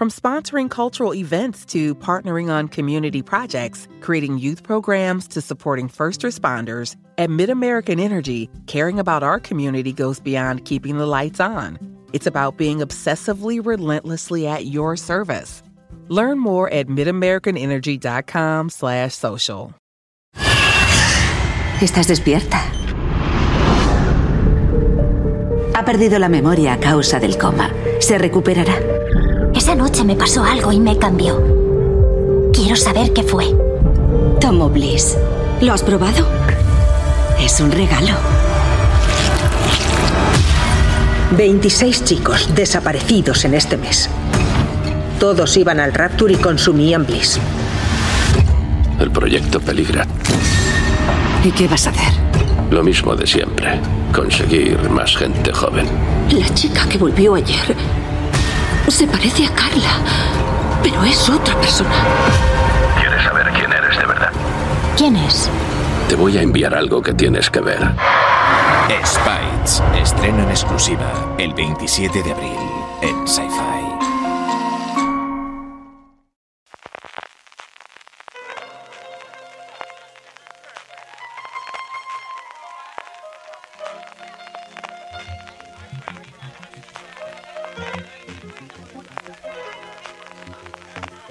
From sponsoring cultural events to partnering on community projects, creating youth programs to supporting first responders, at MidAmerican Energy, caring about our community goes beyond keeping the lights on. It's about being obsessively relentlessly at your service. Learn more at midamericanenergy.com slash social. ¿Estás despierta? Ha perdido la memoria a causa del coma. Se recuperará. Esa noche me pasó algo y me cambió. Quiero saber qué fue. Tomo Bliss. ¿Lo has probado? Es un regalo. 26 chicos desaparecidos en este mes. Todos iban al Rapture y consumían Bliss. El proyecto peligra. ¿Y qué vas a hacer? Lo mismo de siempre. Conseguir más gente joven. La chica que volvió ayer se parece a Carla, pero es otra persona. ¿Quieres saber quién eres de verdad? ¿Quién es? Te voy a enviar algo que tienes que ver. Spites, estreno en exclusiva el 27 de abril en Sci-Fi.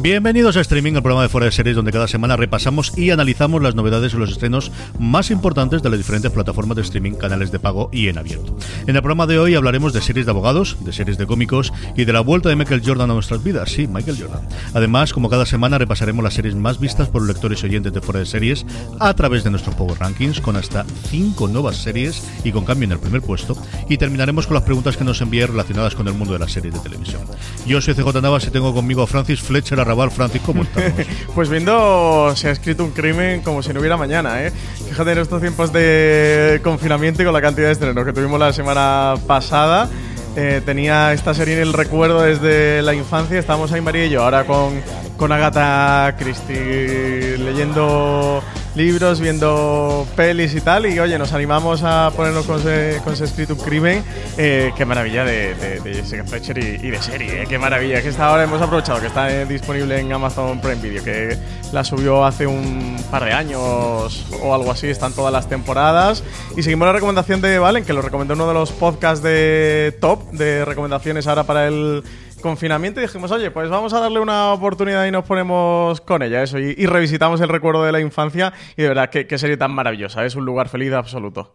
Bienvenidos a Streaming, el programa de Fuera de Series, donde cada semana repasamos y analizamos las novedades y los estrenos más importantes de las diferentes plataformas de streaming, canales de pago y en abierto. En el programa de hoy hablaremos de series de abogados, de series de cómicos y de la vuelta de Michael Jordan a nuestras vidas. Sí, Michael Jordan. Además, como cada semana, repasaremos las series más vistas por los lectores y oyentes de Fuera de Series a través de nuestros Power Rankings, con hasta 5 nuevas series y con cambio en el primer puesto. Y terminaremos con las preguntas que nos envíen relacionadas con el mundo de las series de televisión. Yo soy CJ Navas y tengo conmigo a Francis Fletcher Arrabal. Francis, ¿cómo estamos? pues viendo se ha escrito un crimen como si no hubiera mañana, ¿eh? Fíjate en estos tiempos de confinamiento y con la cantidad de estrenos que tuvimos la semana pasada. Eh, tenía esta serie en el recuerdo desde la infancia. Estábamos ahí María y yo, ahora con, con Agatha Christie leyendo libros, viendo pelis y tal. Y oye, nos animamos a ponernos con ese, con ese crimen. Eh, qué maravilla de, de, Jessica Fletcher y, de serie, eh, qué maravilla. Que esta ahora hemos aprovechado que está eh, disponible en Amazon Prime Video, que la subió hace un par de años o algo así. Están todas las temporadas. Y seguimos la recomendación de Valen, que lo recomendó uno de los podcasts de top de recomendaciones ahora para el confinamiento y dijimos, oye, pues vamos a darle una oportunidad y nos ponemos con ella, eso, y, revisitamos el recuerdo de la infancia y de verdad, qué, qué serie tan maravillosa, es un lugar feliz absoluto.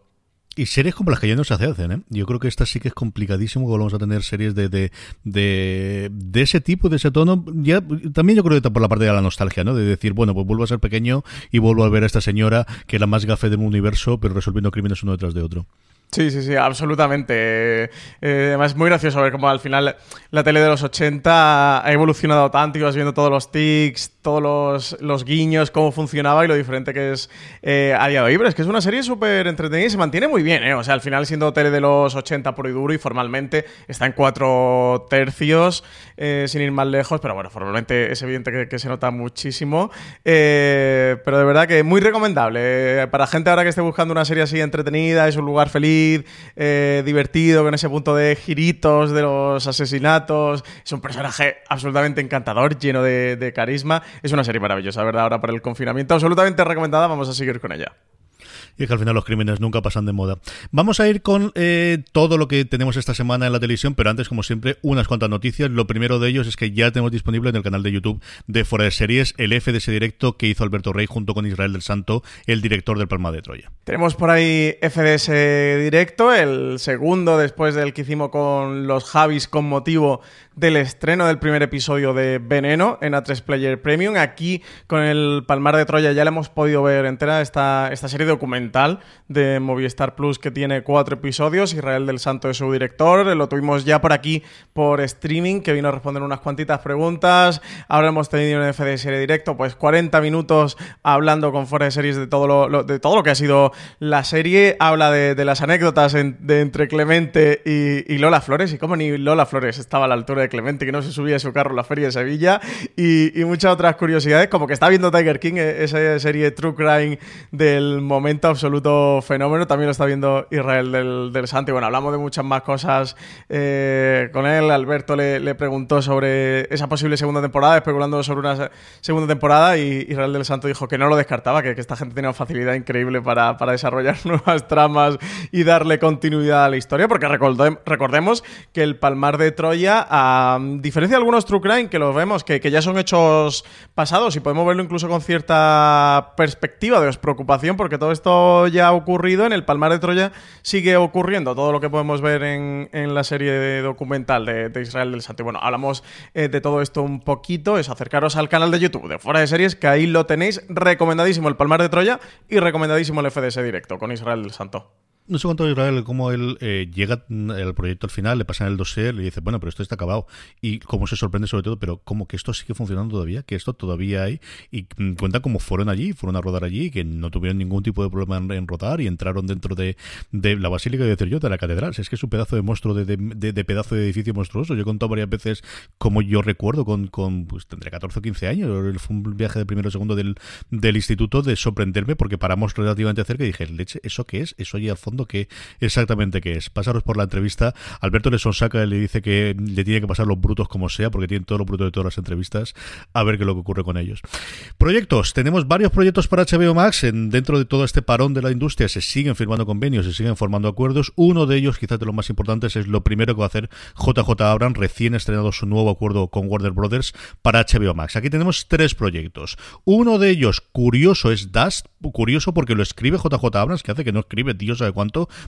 Y series como las que ya no se hacen, ¿eh? Yo creo que esta sí que es complicadísimo que volvamos a tener series de, de, de, de, ese tipo, de ese tono. Ya, también yo creo que por la parte de la nostalgia, ¿no? De decir, bueno, pues vuelvo a ser pequeño y vuelvo a ver a esta señora que es la más gafe del universo, pero resolviendo crímenes uno detrás de otro. Sí, sí, sí, absolutamente. Eh, además, es muy gracioso ver cómo al final la tele de los 80 ha evolucionado tanto y vas viendo todos los tics, todos los, guiños, cómo funcionaba y lo diferente que es eh, a día de hoy. Pero es que es una serie súper entretenida y se mantiene muy bien, ¿eh? O sea, al final siendo tele de los 80 por y duro y formalmente está en cuatro tercios, eh, sin ir más lejos, pero bueno, formalmente es evidente que, que se nota muchísimo. Eh, pero de verdad que muy recomendable. para gente ahora que esté buscando una serie así entretenida, es un lugar feliz eh, divertido, con ese punto de giritos de los asesinatos. Es un personaje absolutamente encantador, lleno de, de carisma. Es una serie maravillosa, ¿verdad? Ahora para el confinamiento, absolutamente recomendada. Vamos a seguir con ella y que al final los crímenes nunca pasan de moda. Vamos a ir con eh, todo lo que tenemos esta semana en la televisión, pero antes, como siempre, unas cuantas noticias. Lo primero de ellos es que ya tenemos disponible en el canal de YouTube de Fuera de Series el FDS directo que hizo Alberto Rey junto con Israel del Santo, el director del Palma de Troya. Tenemos por ahí FDS directo, el segundo después del que hicimos con los Javis con motivo del estreno del primer episodio de Veneno en A3 Player Premium. Aquí con el Palmar de Troya ya la hemos podido ver entera esta, esta serie documental de Movistar Plus que tiene cuatro episodios. Israel del Santo es su director. Lo tuvimos ya por aquí por streaming que vino a responder unas cuantitas preguntas. Ahora hemos tenido un FD serie directo, pues 40 minutos hablando con fuera de series de todo lo, de todo lo que ha sido la serie. Habla de, las anécdotas de entre Clemente y, Lola Flores y cómo ni Lola Flores estaba a la altura de Clemente, que no se subía a su carro en la Feria de Sevilla, y, muchas otras curiosidades, como que está viendo Tiger King, e, esa serie True Crime del momento absoluto fenómeno, también lo está viendo Israel del, del Santo, y bueno, hablamos de muchas más cosas eh, con él, Alberto le, preguntó sobre esa posible segunda temporada, especulando sobre una segunda temporada, y Israel del Santo dijo que no lo descartaba, que, esta gente tiene una facilidad increíble para, para desarrollar nuevas tramas y darle continuidad a la historia, porque recordemos que el Palmar de Troya a diferencia de algunos True Crime que los vemos que, ya son hechos pasados y podemos verlo incluso con cierta perspectiva de preocupación porque todo esto ya ha ocurrido, en el Palmar de Troya sigue ocurriendo todo lo que podemos ver en, la serie documental de, Israel del Santo. Y bueno, hablamos eh, de todo esto un poquito, es acercaros al canal de YouTube de Fuera de Series, que ahí lo tenéis recomendadísimo el Palmar de Troya y recomendadísimo el FDS directo con Israel del Santo. No sé cuánto Israel, cómo él eh, llega al proyecto al final, le pasan el dossier, le dice, bueno, pero esto está acabado. Y cómo se sorprende sobre todo, pero como que esto sigue funcionando todavía, que esto todavía hay. Y mm, cuenta cómo fueron allí, fueron a rodar allí, que no tuvieron ningún tipo de problema en, rodar y entraron dentro de, la basílica, de decir yo, de la catedral. Es que es un pedazo de monstruo, de, de, pedazo de edificio monstruoso. Yo he contado varias veces, como yo recuerdo, con, con pues tendré 14 o 15 años, fue un viaje de primero o segundo del, del instituto, de sorprenderme porque paramos relativamente cerca y dije, leche, ¿eso qué es? Eso allí al fondo que es exactamente qué es. Pasaros por la entrevista. Alberto le sonsaca le dice que le tiene que pasar los brutos como sea, porque tiene todos los brutos de todas las entrevistas, a ver qué es lo que ocurre con ellos. Proyectos. Tenemos varios proyectos para HBO Max. En, dentro de todo este parón de la industria se siguen firmando convenios, se siguen formando acuerdos. Uno de ellos, quizás de los más importantes, es lo primero que va a hacer JJ Abrams, recién estrenado su nuevo acuerdo con Warner Brothers para HBO Max. Aquí tenemos tres proyectos. Uno de ellos, curioso, es Dust. Curioso porque lo escribe JJ Abrams, que hace que no escribe, Dios sabe cuánto,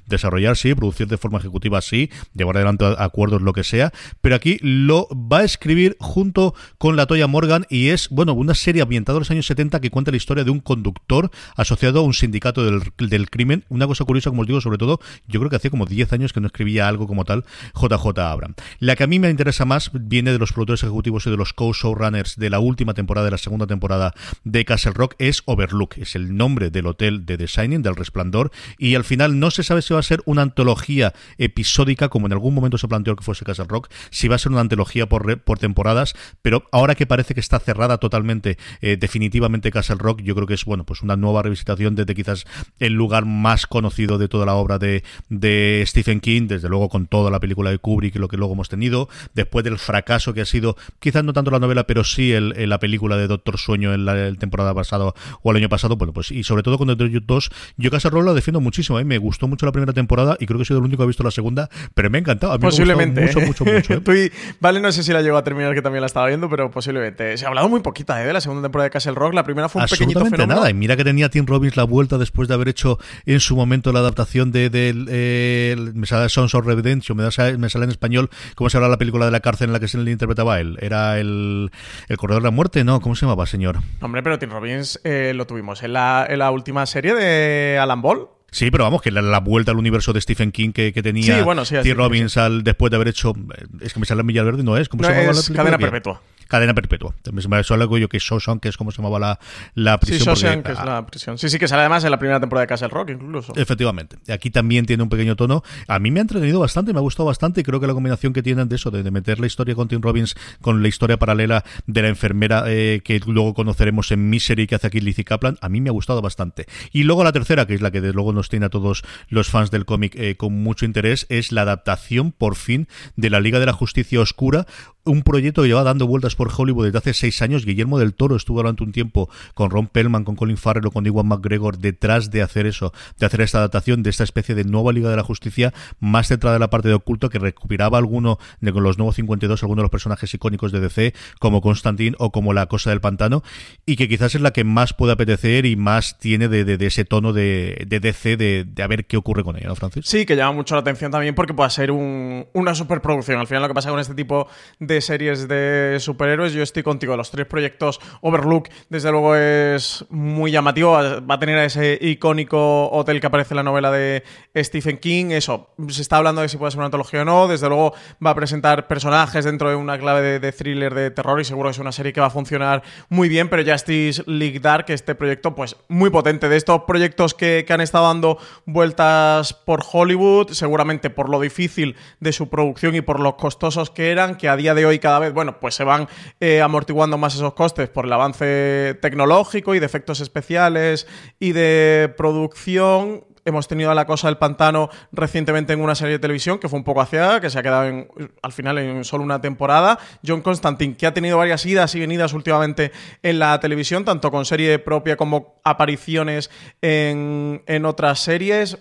desarrollar sí, producir de forma ejecutiva sí, llevar adelante acuerdos, lo que sea, pero aquí lo va a escribir junto con la Toya Morgan y es, bueno, una serie ambientada en los años 70 que cuenta la historia de un conductor asociado a un sindicato del, del crimen. Una cosa curiosa, como os digo, sobre todo, yo creo que hacía como 10 años que no escribía algo como tal JJ Abram. La que a mí me interesa más viene de los productores ejecutivos y de los co-showrunners de la última temporada, de la segunda temporada de Castle Rock, es Overlook, es el nombre del hotel de The Shining, del Resplandor, y al final no se sabe si va a ser una antología episódica, como en algún momento se planteó que fuese Castle Rock, si va a ser una antología por, por temporadas, pero ahora que parece que está cerrada totalmente, eh, definitivamente Castle Rock, yo creo que es bueno, pues una nueva revisitación desde quizás el lugar más conocido de toda la obra de, de Stephen King, desde luego con toda la película de Kubrick y lo que luego hemos tenido, después del fracaso que ha sido, quizás no tanto la novela, pero sí el, la película de Doctor Sueño en la temporada pasada o el año pasado, bueno, pues y sobre todo con The 2, yo Castle Rock lo defiendo muchísimo, a mí me gustó mucho la primera temporada y creo que he sido el único que ha visto la segunda, pero me ha encantado. A mí posiblemente. Me ha mucho, mucho, mucho. ¿eh? vale, no sé si la llegó a terminar, que también la estaba viendo, pero posiblemente. Se ha hablado muy poquita ¿eh? de la segunda temporada de Castle Rock. La primera fue un pequeñito fenómeno. nada. Y mira que tenía Tim Robbins la vuelta después de haber hecho en su momento la adaptación de, de, me sale Sons of Redemption, me, sale, me sale en español cómo se habla la película de la cárcel en la que se le interpretaba él. Era el, el Corredor de la Muerte, ¿no? ¿Cómo se llamaba, señor? Hombre, pero Tim Robbins eh, lo tuvimos en la, en la última serie de Alan Ball. Sí, pero vamos, que la, vuelta al universo de Stephen King que, tenía sí, bueno, T. Robbins al, después de haber hecho. Es que me sale Verde, no es. ¿Cómo se llama es Cadena Perpetua. Cadena perpetua. También se me algo yo que Shawshank, que es como se llamaba la, la prisión. Sí, Shawshank, que es la prisión. Sí, sí, que sale además en la primera temporada de Castle Rock, incluso. Efectivamente. Aquí también tiene un pequeño tono. A mí me ha entretenido bastante, me ha gustado bastante y creo que la combinación que tienen de eso, de, meter la historia con Tim Robbins con la historia paralela de la enfermera eh, que luego conoceremos en Misery que hace aquí Lizzie Kaplan, a mí me ha gustado bastante. Y luego la tercera, que es la que de luego nos tiene a todos los fans del cómic eh, con mucho interés, es la adaptación por fin de la Liga de la Justicia Oscura, un proyecto que lleva dando vueltas por Hollywood desde hace seis años. Guillermo del Toro estuvo durante un tiempo con Ron Pellman, con Colin Farrell o con Iwan McGregor detrás de hacer eso, de hacer esta adaptación de esta especie de nueva Liga de la Justicia más centrada en la parte de oculto que recuperaba alguno de los nuevos 52, algunos de los personajes icónicos de DC, como Constantine o como La Cosa del Pantano, y que quizás es la que más puede apetecer y más tiene de, ese tono de, DC de, de, a ver qué ocurre con ella, ¿no, Francis? Sí, que llama mucho la atención también porque puede ser una superproducción. Al final lo que pasa con este tipo de series de superhéroes. Yo estoy contigo. Los tres proyectos Overlook, desde luego, es muy llamativo. Va a tener ese icónico hotel que aparece en la novela de Stephen King. Eso, se está hablando de si puede ser una antología o no. Desde luego, va a presentar personajes dentro de una clave de, thriller de terror y seguro que es una serie que va a funcionar muy bien. Pero Justice League Dark, este proyecto, pues muy potente. De estos proyectos que, que han estado dando vueltas por Hollywood, seguramente por lo difícil de su producción y por los costosos que eran, que a día de hoy cada vez, bueno, pues se van eh, amortiguando más esos costes por el avance tecnológico y de efectos especiales y de producción hemos tenido a la cosa del pantano recientemente en una serie de televisión que fue un poco hacia que se ha quedado al final en solo una temporada. John Constantine, que ha tenido varias idas y venidas últimamente en la televisión, tanto con serie propia como apariciones en, en otras series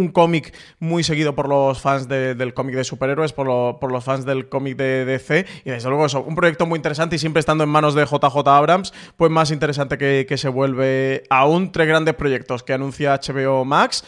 un cómic muy seguido por los fans del cómic de superhéroes, por, los fans del cómic de DC. Y desde luego eso, un proyecto muy interesante y siempre estando en manos de JJ Abrams, pues más interesante que, que se vuelve aún tres grandes proyectos que anuncia HBO Max.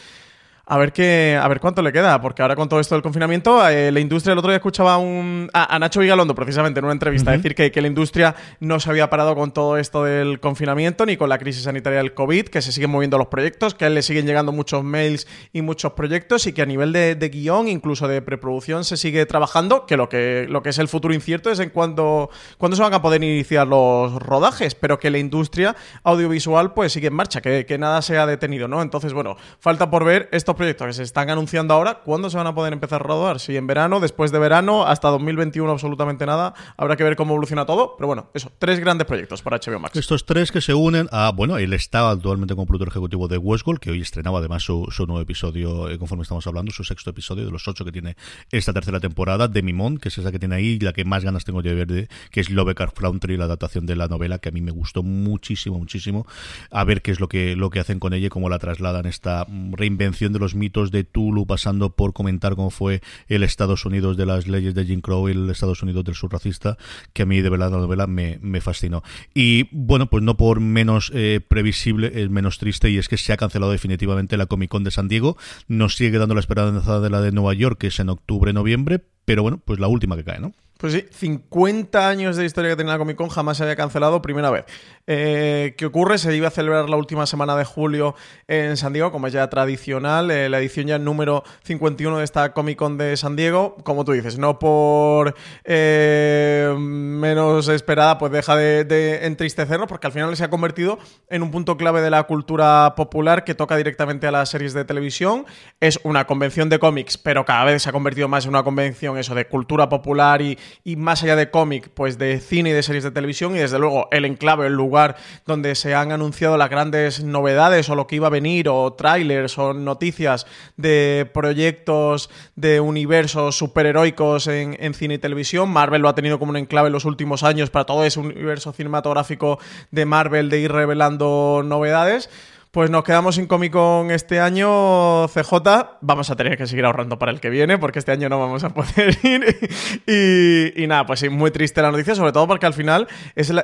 A ver qué, a ver cuánto le queda, porque ahora con todo esto del confinamiento, eh, la industria, el otro día escuchaba un, a, Nacho Vigalondo precisamente en una entrevista decir que, que, la industria no se había parado con todo esto del confinamiento ni con la crisis sanitaria del COVID, que se siguen moviendo los proyectos, que a él le siguen llegando muchos mails y muchos proyectos y que a nivel de, guion, incluso de preproducción, se sigue trabajando, que lo que, lo que es el futuro incierto es en cuándo, cuándo se van a poder iniciar los rodajes, pero que la industria audiovisual pues sigue en marcha, que, que nada se ha detenido, ¿no? Entonces, bueno, falta por ver esto proyectos que se están anunciando ahora, ¿cuándo se van a poder empezar a rodar? Si en verano, después de verano, hasta 2021 absolutamente nada. Habrá que ver cómo evoluciona todo. Pero bueno, eso, tres grandes proyectos para HBO Max. Estos tres que se unen a, bueno, él está actualmente como productor ejecutivo de Westworld, que hoy estrenaba además su, nuevo episodio, eh, conforme estamos hablando, su sexto episodio de los ocho que tiene esta tercera temporada, de Mimón, que es esa que tiene ahí, la que más ganas tengo de ver, de, que es Lovecraft Country, la adaptación de la novela, que a mí me gustó muchísimo, muchísimo. A ver qué es lo que, lo que hacen con ella y cómo la trasladan esta reinvención de los mitos de Tulu, pasando por comentar cómo fue el Estados Unidos de las leyes de Jim Crow y el Estados Unidos del surracista, que a mí de verdad la novela me, fascinó. Y bueno, pues no por menos eh, previsible, es menos triste, y es que se ha cancelado definitivamente la Comic Con de San Diego. Nos sigue dando la esperanza de la de Nueva York, que es en octubre-noviembre, pero bueno, pues la última que cae, ¿no? Pues sí, 50 años de historia que tenía la Comic Con jamás se había cancelado, primera vez. Eh, ¿Qué ocurre? Se iba a celebrar la última semana de julio en San Diego, como es ya tradicional, eh, la edición ya número 51 de esta Comic Con de San Diego, como tú dices, no por eh, menos esperada, pues deja de, de, entristecernos, porque al final se ha convertido en un punto clave de la cultura popular que toca directamente a las series de televisión. Es una convención de cómics, pero cada vez se ha convertido más en una convención eso de cultura popular y y más allá de cómic, pues de cine y de series de televisión y desde luego el enclave, el lugar donde se han anunciado las grandes novedades o lo que iba a venir o trailers o noticias de proyectos de universos superheroicos en, en cine y televisión. Marvel lo ha tenido como un enclave en los últimos años para todo ese universo cinematográfico de Marvel de ir revelando novedades. Pues nos quedamos sin Comic Con este año, CJ. Vamos a tener que seguir ahorrando para el que viene, porque este año no vamos a poder ir. y, nada, pues sí, muy triste la noticia, sobre todo porque al final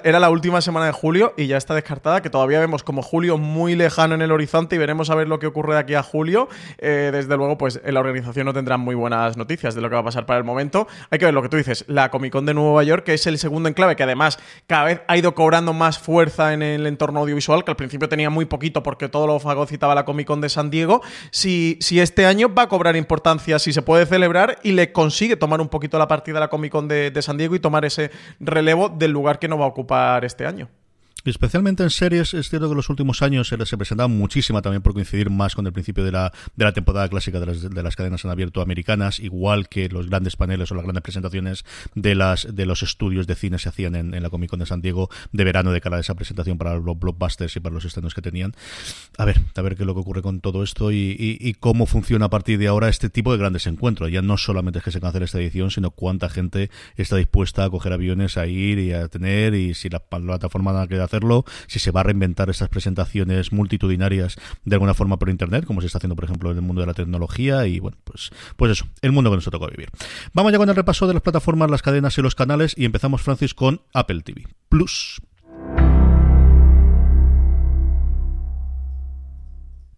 era la última semana de julio y ya está descartada, que todavía vemos como julio muy lejano en el horizonte y veremos a ver lo que ocurre de aquí a julio. Eh, desde luego, pues en la organización no tendrán muy buenas noticias de lo que va a pasar para el momento. Hay que ver lo que tú dices, la Comic Con de Nueva York, que es el segundo enclave, que además cada vez ha ido cobrando más fuerza en el entorno audiovisual, que al principio tenía muy poquito porque porque todo lo fagocitaba la Comic Con de San Diego, si, si este año va a cobrar importancia, si se puede celebrar y le consigue tomar un poquito la partida de la Comic Con de, de San Diego y tomar ese relevo del lugar que no va a ocupar este año. Especialmente en series, es cierto que en los últimos años se, se presentaba muchísima también por coincidir más con el principio de la, de la temporada clásica de las, de las cadenas en abierto americanas, igual que los grandes paneles o las grandes presentaciones de las de los estudios de cine se hacían en, en la Comic Con de San Diego de verano de cara a esa presentación para los blockbusters y para los estrenos que tenían. A ver, a ver qué es lo que ocurre con todo esto y, y, y cómo funciona a partir de ahora este tipo de grandes encuentros. Ya no solamente es que se cancele esta edición, sino cuánta gente está dispuesta a coger aviones, a ir y a tener, y si la plataforma quiere hacerlo, si se va a reinventar estas presentaciones multitudinarias de alguna forma por internet, como se está haciendo, por ejemplo, en el mundo de la tecnología, y bueno, pues, pues eso, el mundo que nos tocó vivir. Vamos ya con el repaso de las plataformas, las cadenas y los canales, y empezamos, Francis, con Apple TV Plus.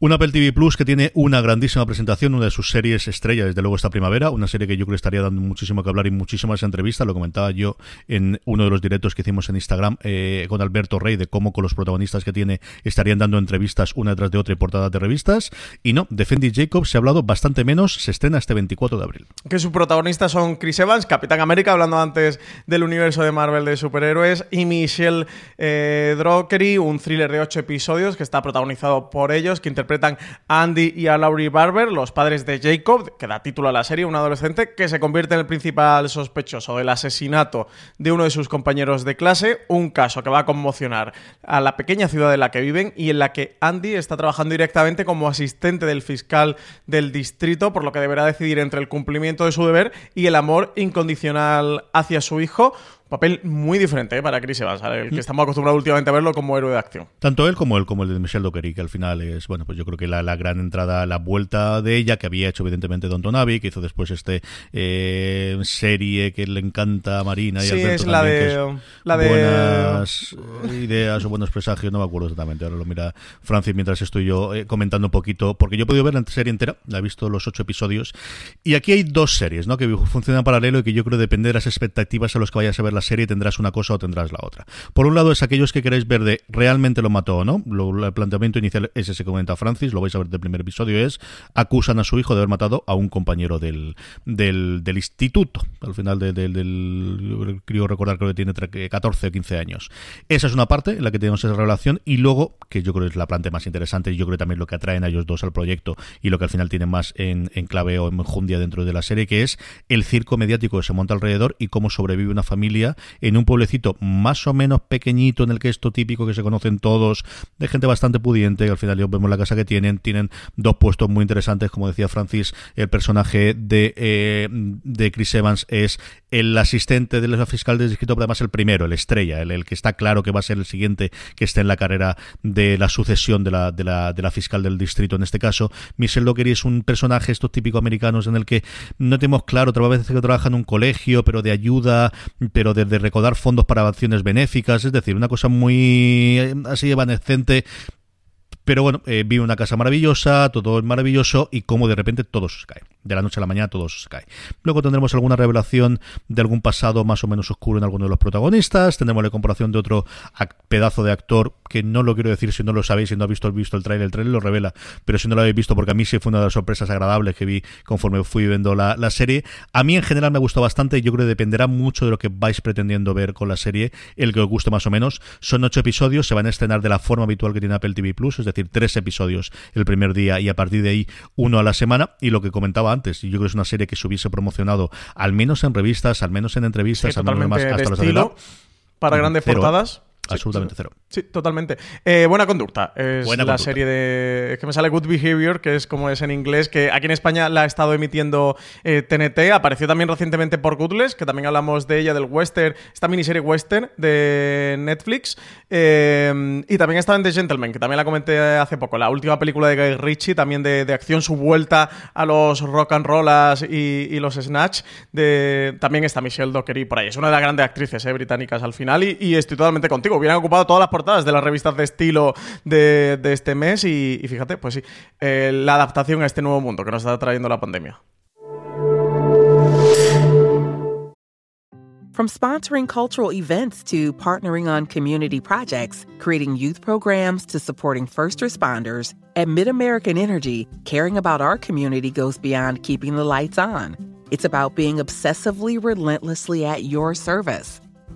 Un Apple TV Plus que tiene una grandísima presentación, una de sus series estrella desde luego esta primavera, una serie que yo creo estaría dando muchísimo que hablar y muchísimas entrevistas, lo comentaba yo en uno de los directos que hicimos en Instagram eh, con Alberto Rey, de cómo con los protagonistas que tiene estarían dando entrevistas una detrás de otra y portadas de revistas, y no, de Fendi Jacobs se ha hablado bastante menos, se estrena este 24 de abril. Que sus protagonistas son Chris Evans, Capitán América, hablando antes del universo de Marvel de superhéroes, y Michelle eh, Dockery, un thriller de ocho episodios que está protagonizado por ellos, que interpreta a Andy y a Laurie Barber, los padres de Jacob, que da título a la serie, un adolescente que se convierte en el principal sospechoso del asesinato de uno de sus compañeros de clase, un caso que va a conmocionar a la pequeña ciudad en la que viven y en la que Andy está trabajando directamente como asistente del fiscal del distrito, por lo que deberá decidir entre el cumplimiento de su deber y el amor incondicional hacia su hijo papel muy diferente ¿eh? para Chris Evans, el que estamos acostumbrados últimamente a verlo como héroe de acción. Tanto él como él, como el de Michelle Dockery, que al final es, bueno, pues yo creo que la, la gran entrada, la vuelta de ella, que había hecho evidentemente Don Tonavi, que hizo después este eh, serie que le encanta a Marina y sí, Alberto es la también, de, que es la de buenas ideas o buenos presagios, no me acuerdo exactamente, ahora lo mira Francis mientras estoy yo eh, comentando un poquito, porque yo he podido ver la serie entera, la he visto los ocho episodios, y aquí hay dos series, ¿no? Que funcionan en paralelo y que yo creo depende de las expectativas a los que vayas a ver la serie, tendrás una cosa o tendrás la otra. Por un lado es aquellos que queréis ver de realmente lo mató o no, lo, el planteamiento inicial es ese que comenta Francis, lo vais a ver del primer episodio, es acusan a su hijo de haber matado a un compañero del, del, del instituto, al final de, de, del, creo recordar creo que tiene 14 o 15 años. Esa es una parte en la que tenemos esa relación y luego, que yo creo que es la planta más interesante y yo creo también lo que atraen a ellos dos al proyecto y lo que al final tiene más en, en clave o en jundia dentro de la serie, que es el circo mediático que se monta alrededor y cómo sobrevive una familia en un pueblecito más o menos pequeñito en el que esto típico que se conocen todos, de gente bastante pudiente, que al final vemos la casa que tienen, tienen dos puestos muy interesantes, como decía Francis, el personaje de, eh, de Chris Evans es el asistente de la fiscal del distrito, pero además el primero, el estrella, el, el, que está claro que va a ser el siguiente que esté en la carrera de la sucesión de la, de la, de la fiscal del distrito en este caso. Michelle Dockery es un personaje, estos típicos americanos, en el que no tenemos claro, otra vez que trabaja en un colegio, pero de ayuda, pero de, de recaudar fondos para acciones benéficas, es decir, una cosa muy así evanescente, pero bueno, eh, una casa maravillosa, todo es maravilloso y como de repente todo se cae. De la noche a la mañana todo se cae. Luego tendremos alguna revelación de algún pasado más o menos oscuro en alguno de los protagonistas. Tendremos la comparación de otro pedazo de actor que no lo quiero decir si no lo sabéis, si no habéis visto, visto el trailer, el trailer lo revela, pero si no lo habéis visto, porque a mí sí fue una de las sorpresas agradables que vi conforme fui viendo la, la serie. A mí en general me gustó bastante y yo creo que dependerá mucho de lo que vais pretendiendo ver con la serie, el que os guste más o menos. Son ocho episodios, se van a estrenar de la forma habitual que tiene Apple TV Plus, es decir, tres episodios el primer día y a partir de ahí uno a la semana. Y lo que comentaba antes, yo creo que es una serie que se hubiese promocionado al menos en revistas, al menos en entrevistas, Sí, al menos más hasta los para grandes Cero. portadas. Absolutamente cero. Sí, totalmente. Eh, buena conducta. Es Buena la conducta. serie de. Es que me sale Good Behavior, que es como es en inglés, que aquí en España la ha estado emitiendo eh, TNT. Apareció también recientemente por Goodless, que también hablamos de ella, del western, esta miniserie western de Netflix. Eh, y también estaba en The Gentleman, que también la comenté hace poco. La última película de Guy Ritchie, también de, de acción, su vuelta a los rock and rollas y, y los snatch. De, también está Michelle Dockery por ahí. Es una de las grandes actrices eh, británicas al final. Y, y estoy totalmente contigo. Hubieran ocupado todas las portadas de las revistas de estilo de, este mes. Y, y fíjate, pues sí, eh, la adaptación a este nuevo mundo que nos está trayendo la pandemia. From sponsoring cultural events to partnering on community projects, creating youth programs to supporting first responders, at MidAmerican Energy, caring about our community goes beyond keeping the lights on. It's about being obsessively relentlessly at your service.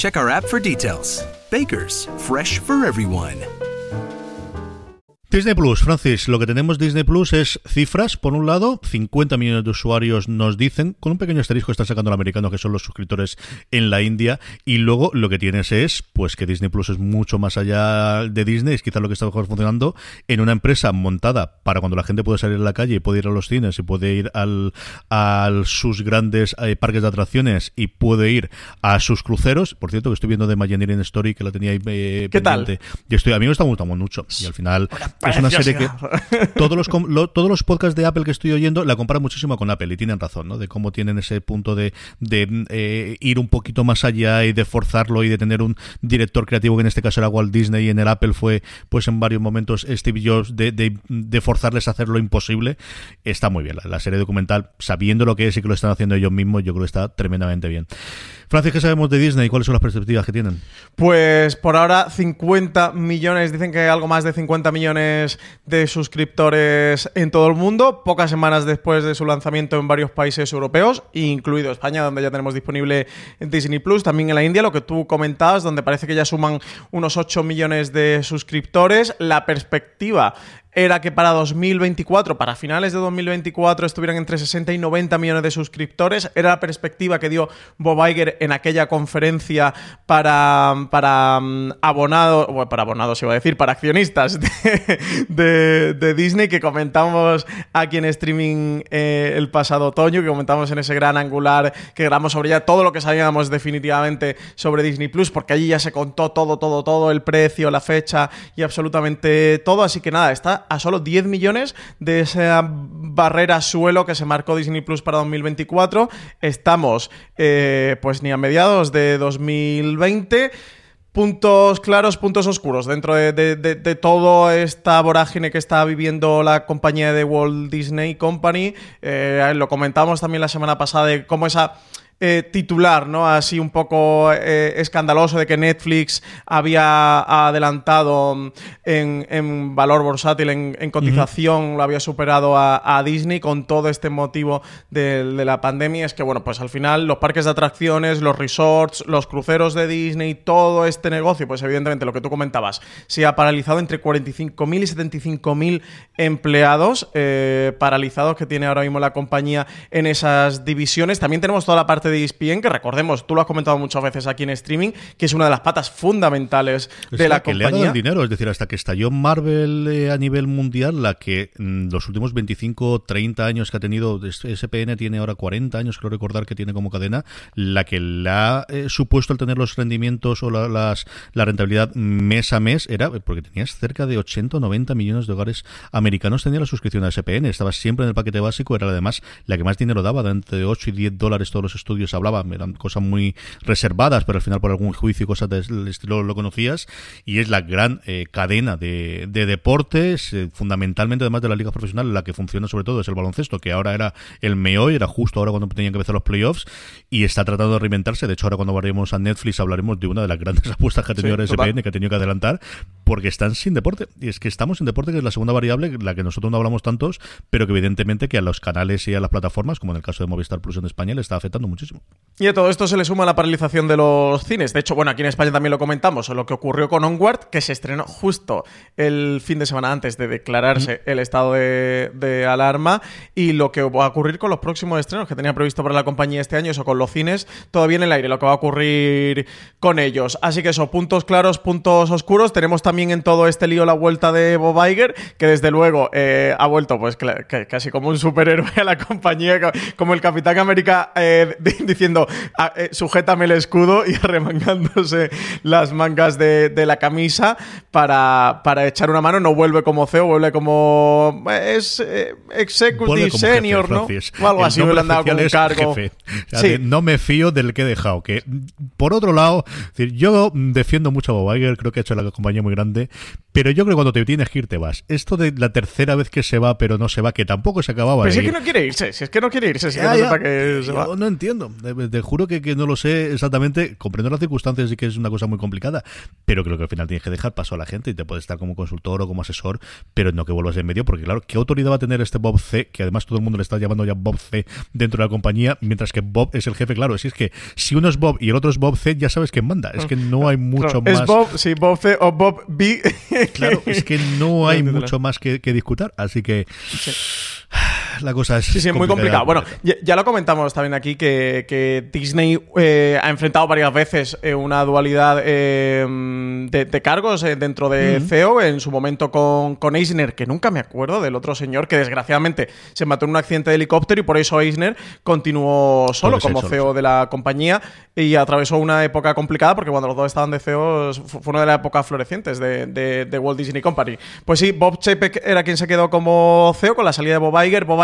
Check our app for details. Baker's, fresh for everyone. Disney Plus, Francis, lo que tenemos Disney Plus es cifras, por un lado, 50 millones de usuarios nos dicen, con un pequeño asterisco que está sacando el americano, que son los suscriptores en la India, y luego lo que tienes es, pues que Disney Plus es mucho más allá de Disney, es quizás lo que está mejor funcionando en una empresa montada para cuando la gente puede salir a la calle y puede ir a los cines y puede ir al, a sus grandes eh, parques de atracciones y puede ir a sus cruceros, por cierto que estoy viendo de Imagineering Story que la tenía ahí eh, ¿Qué pendiente. tal? Y estoy, a mí me está gustando mucho, y al final es una serie que todos los lo- todos los podcasts de Apple que estoy oyendo la comparan muchísimo con Apple y tienen razón, ¿no? De cómo tienen ese punto de, de eh, ir un poquito más allá y de forzarlo y de tener un director creativo que en este caso era Walt Disney y en el Apple fue pues en varios momentos Steve Jobs de, de, de forzarles a hacer lo imposible. Está muy bien la, la serie documental, sabiendo lo que es y que lo están haciendo ellos mismos, yo creo que está tremendamente bien. Francis, ¿qué sabemos de Disney? ¿Cuáles son las perspectivas que tienen? Pues por ahora 50 millones, dicen que algo más de 50 millones de suscriptores en todo el mundo, pocas semanas después de su lanzamiento en varios países europeos, incluido España, donde ya tenemos disponible Disney Plus, también en la India, lo que tú comentabas, donde parece que ya suman unos 8 millones de suscriptores. La perspectiva era que para 2024, para finales de 2024, estuvieran entre 60 y 90 millones de suscriptores. Era la perspectiva que dio Bob Iger en aquella conferencia para, para um, abonados, bueno, para abonados iba a decir, para accionistas de Disney, que comentamos aquí en streaming eh, el pasado otoño, que comentamos en ese gran angular que grabamos sobre ya todo lo que sabíamos definitivamente sobre Disney Plus, porque allí ya se contó todo, todo, todo, el precio, la fecha y absolutamente todo. Así que nada, está a solo 10 millones de esa barrera suelo que se marcó Disney Plus para 2024. Estamos eh, pues ni a mediados de 2020 puntos claros, puntos oscuros dentro de, de, toda esta vorágine que está viviendo la compañía de Walt Disney Company. Eh, lo comentamos también la semana pasada de cómo esa eh, titular, ¿no? Así un poco eh, escandaloso de que Netflix había adelantado en, en valor bursátil, en, en cotización, uh -huh. lo había superado a, a, Disney con todo este motivo de, de, la pandemia. Es que, bueno, pues al final los parques de atracciones, los resorts, los cruceros de Disney, todo este negocio, pues evidentemente lo que tú comentabas, se ha paralizado entre 45.000 y 75.000 empleados eh, paralizados que tiene ahora mismo la compañía en esas divisiones. También tenemos toda la parte de ESPN, que recordemos, tú lo has comentado muchas veces aquí en streaming, que es una de las patas fundamentales es de la, la que compañía. le ha dado el dinero, es decir, hasta que estalló Marvel eh, a nivel mundial, la que mm, los últimos 25, 30 años que ha tenido, SPN tiene ahora 40 años, creo recordar que tiene como cadena, la que le ha eh, supuesto el tener los rendimientos o la, las, la rentabilidad mes a mes era porque tenías cerca de 80 o 90 millones de hogares americanos tenían la suscripción a SPN, estaba siempre en el paquete básico, era además la que más dinero daba, de entre 8 y 10 dólares todos los estudios hablaban, eran cosas muy reservadas, pero al final por algún juicio y cosas del estilo lo conocías, y es la gran eh, cadena de, de deportes, eh, fundamentalmente además de la liga profesional, la que funciona sobre todo es el baloncesto, que ahora era el meoy, era justo ahora cuando tenían que empezar los playoffs, y está tratando de reinventarse, de hecho ahora cuando hablaremos a Netflix hablaremos de una de las grandes apuestas que ha tenido sí, SPN, que ha tenido que adelantar, porque están sin deporte, y es que estamos sin deporte, que es la segunda variable, la que nosotros no hablamos tantos, pero que evidentemente que a los canales y a las plataformas, como en el caso de Movistar Plus en España, le está afectando muchísimo. Y a todo esto se le suma la paralización de los cines. De hecho, bueno, aquí en España también lo comentamos, lo que ocurrió con Onward, que se estrenó justo el fin de semana antes de declararse el estado de, de, alarma, y lo que va a ocurrir con los próximos estrenos que tenía previsto para la compañía este año, eso con los cines, todavía en el aire, lo que va a ocurrir con ellos. Así que eso, puntos claros, puntos oscuros. Tenemos también en todo este lío la vuelta de Bob Iger, que desde luego eh, ha vuelto pues casi como un superhéroe a la compañía, como el Capitán América eh, de, diciendo, "Ah, eh, sujétame el escudo y remangándose las mangas de, de la camisa para, para echar una mano. No vuelve como CEO, vuelve como. Es eh, executive como senior, jefe, ¿no? Francis. O algo El así, le han dado como un cargo. jefe. O sea, Sí. de no me fío del que he dejado. Que, por otro lado, decir, yo defiendo mucho a Bob Iger, creo que ha hecho la compañía muy grande, pero yo creo que cuando te tienes que ir te vas. Esto de la tercera vez que se va, pero no se va, que tampoco se acababa Pero de si es que no quiere irse, si es que no quiere irse, si Ya, no ya. que se va. No entiendo. Te, te juro que, que no lo sé exactamente. Comprendo las circunstancias y que es una cosa muy complicada. Pero creo que al final tienes que dejar paso a la gente y te puedes estar como consultor o como asesor, pero no que vuelvas en medio. Porque, claro, ¿qué autoridad va a tener este Bob C? Que además todo el mundo le está llamando ya Bob C dentro de la compañía, mientras que Bob es el jefe. Claro, si es que si uno es Bob y el otro es Bob C, ya sabes quién manda. Es que no hay mucho más. Es Bob, sí, Bob C o Bob B. Claro, es que no hay mucho más que, que discutir. Así que la cosa es. Sí, sí, muy complicado. Bueno, ya, ya lo comentamos también aquí que, que Disney eh, ha enfrentado varias veces eh, una dualidad eh, de, de cargos dentro de. CEO. En su momento con, con Eisner, que nunca me acuerdo del otro señor que desgraciadamente se mató en un accidente de helicóptero y por eso Eisner continuó solo Puede ser como solo, CEO de la compañía y atravesó una época complicada porque cuando los dos estaban de CEO fu- fue una de las épocas florecientes de, de- de Walt Disney Company. Pues sí, Bob Chapek era quien se quedó como CEO con la salida de Bob Iger. Bob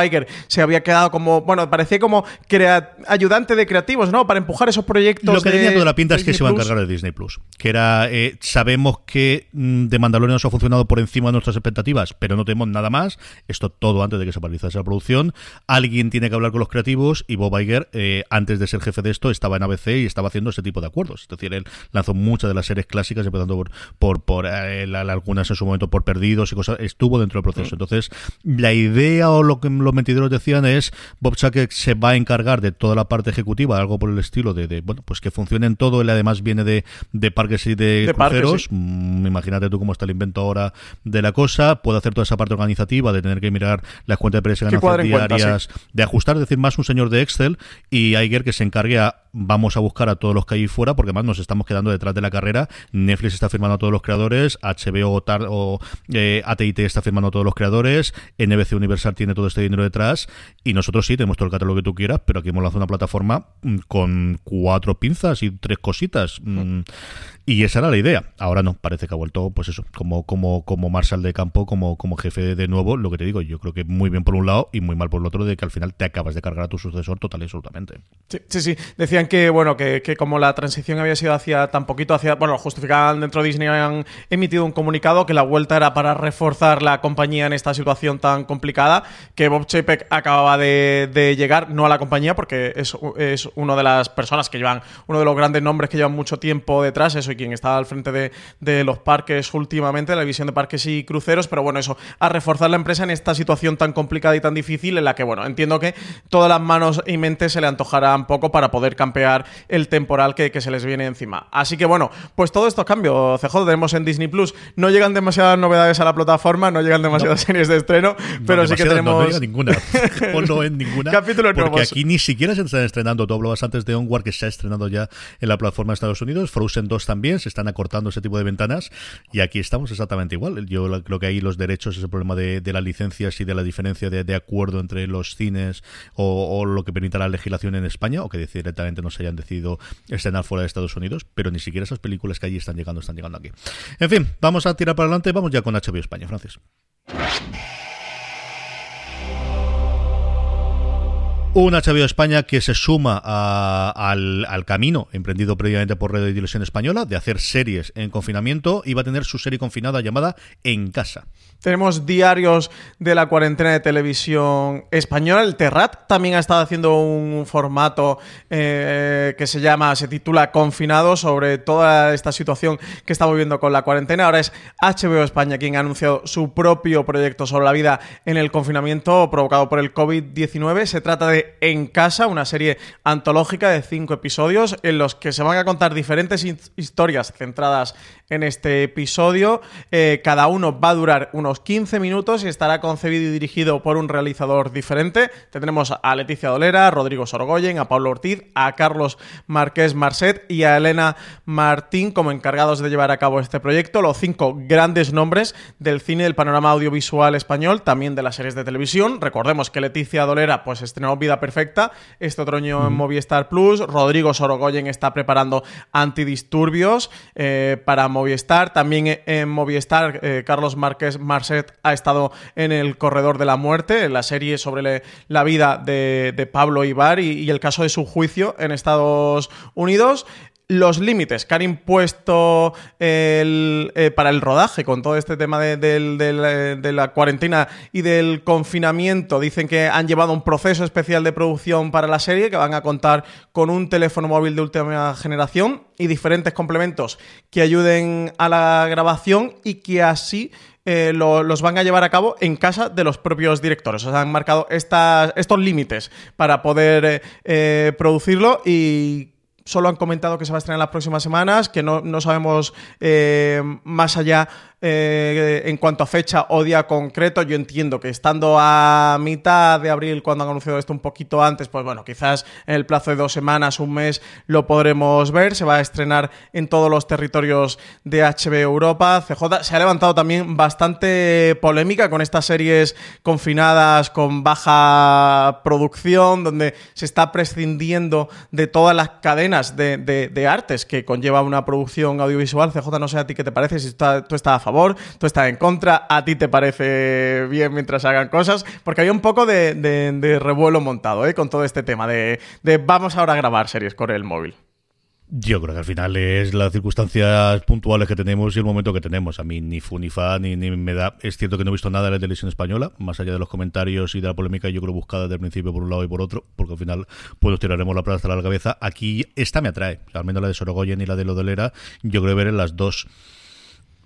Se había quedado como, bueno, parecía como crea- ayudante de creativos, ¿no? Para empujar esos proyectos. Lo que de tenía toda la pinta es que se iba a encargar de Disney Plus. Que era, eh, sabemos que mm, de Mandalorian nos ha funcionado por encima de nuestras expectativas, pero no tenemos nada más. Esto todo antes de que se paralizase la producción. Alguien tiene que hablar con los creativos y Bob Iger, eh, antes de ser jefe de esto, estaba en ABC y estaba haciendo ese tipo de acuerdos. Es decir, él lanzó muchas de las series clásicas, empezando por, por, por, eh, algunas en su momento por perdidos y cosas. Estuvo dentro del proceso. Entonces, la idea o lo que los mentideros decían es Bob Chapek se va a encargar de toda la parte ejecutiva, algo por el estilo de, de, bueno, pues que funcione en todo. Él además viene de, de parques y de, De parques, cruceros. sí. Mm, imagínate tú cómo está el invento ahora de la cosa. Puede hacer toda esa parte organizativa de tener que mirar las cuentas de precios ganancias diarias, de ajustar, es decir, más un señor de Excel y Iger que se encargue a vamos a buscar a todos los que hay fuera porque además nos estamos quedando detrás de la carrera. Netflix está firmando a todos los creadores, HBO o eh, AT&T está firmando a todos los creadores, NBC Universal tiene todo este dinero detrás y nosotros sí tenemos todo el catálogo que tú quieras, pero aquí hemos lanzado una plataforma mm, con cuatro pinzas y tres cositas. mm, y esa era la idea. Ahora no, parece que ha vuelto, pues eso, como, como, como Marshall de campo, como, como jefe de nuevo, lo que te digo, yo creo que muy bien por un lado y muy mal por el otro, de que al final te acabas de cargar a tu sucesor total y absolutamente. Sí, sí, sí. Decían que, bueno, que, que como la transición había sido hacia tan poquito, hacia. Bueno, justificaban dentro de Disney, han emitido un comunicado que la vuelta era para reforzar la compañía en esta situación tan complicada. Que Bob Chapek acababa de, de llegar, no a la compañía, porque es, es una de las personas que llevan, uno de los grandes nombres que llevan mucho tiempo detrás, eso, quien está al frente de, de los parques últimamente, de la división de parques y cruceros. Pero bueno, eso, a reforzar la empresa en esta situación tan complicada y tan difícil, en la que, bueno, entiendo que todas las manos y mentes se le antojarán poco para poder campear el temporal que, que se les viene encima. Así que bueno, pues todo esto cambio, CJ, tenemos en Disney Plus. No llegan demasiadas novedades a la plataforma, no llegan demasiadas series de estreno, pero No, sí que tenemos. No, no llega ninguna. o no en ninguna. Capítulos porque nuevos. aquí ni siquiera se están estrenando. Tú hablabas antes de Onward, que se ha estrenado ya en la plataforma de Estados Unidos. Frozen 2 también. Se están acortando ese tipo de ventanas. Y aquí estamos exactamente igual. Yo creo que ahí los derechos es el problema de, de las licencias y de la diferencia de, de acuerdo entre los cines o, o lo que permita la legislación en España, o que directamente no se hayan decidido estrenar fuera de Estados Unidos. Pero ni siquiera esas películas que allí están llegando están llegando aquí. En fin, vamos a tirar para adelante. Vamos ya con HBO España, Francis. Un HBO España que se suma a- al, al camino emprendido previamente por de Televisión Española de hacer series en confinamiento y va a tener su serie confinada llamada En Casa. Tenemos diarios de la cuarentena de televisión española. El Terrat también ha estado haciendo un formato eh, que se llama, se titula Confinado sobre toda esta situación que estamos viviendo con la cuarentena. Ahora es HBO España quien ha anunciado su propio proyecto sobre la vida en el confinamiento provocado por el COVID-19. Se trata de En Casa, una serie antológica de cinco episodios en los que se van a contar diferentes historias centradas en este episodio. Eh, cada uno va a durar unos 15 minutos y estará concebido y dirigido por un realizador diferente. Tendremos a Leticia Dolera, a Rodrigo Sorogoyen, a Pablo Ortiz, a Carlos Marqués Marcet y a Elena Martín como encargados de llevar a cabo este proyecto. Los cinco grandes nombres del cine del panorama audiovisual español, también de las series de televisión. Recordemos que Leticia Dolera pues estrenó Vida Perfecta este otoño en Movistar Plus. Rodrigo Sorogoyen está preparando Antidisturbios eh, para Movistar. También en Movistar, eh, Carlos Márquez Marcet ha estado en El Corredor de la Muerte, en la serie sobre la vida de, Pablo Ibar y el caso de su juicio en Estados Unidos los límites que han impuesto eh, para el rodaje con todo este tema de, la cuarentena y del confinamiento. Dicen que han llevado un proceso especial de producción para la serie, que van a contar con un teléfono móvil de última generación y diferentes complementos que ayuden a la grabación y que así eh, los van a llevar a cabo en casa de los propios directores. O sea, han marcado estas, estos límites para poder eh, producirlo y solo han comentado que se va a estrenar en las próximas semanas, que no, no sabemos eh, más allá eh, en cuanto a fecha o día concreto, yo entiendo que estando a mitad de abril, cuando han anunciado esto un poquito antes, pues bueno, quizás en el plazo de dos semanas, un mes, lo podremos ver. Se va a estrenar en todos los territorios de HBO Europa. CJ se ha levantado también bastante polémica con estas series confinadas, con baja producción, donde se está prescindiendo de todas las cadenas de, artes que conlleva una producción audiovisual. CJ, no sé a ti qué te parece, si tú estás favor, tú estás en contra, a ti te parece bien mientras hagan cosas, porque hay un poco de, revuelo montado ¿eh? con todo este tema de, vamos ahora a grabar series con el móvil. Yo creo que al final es las circunstancias puntuales que tenemos y el momento que tenemos. A mí ni fu ni fa ni, me da. Es cierto que no he visto nada de la televisión española, más allá de los comentarios y de la polémica, yo creo buscada desde principio por un lado y por otro, porque al final pues nos tiraremos la plaza a la cabeza. Aquí esta me atrae, al menos la de Sorogoyen y la de Lodolera, yo creo ver en las dos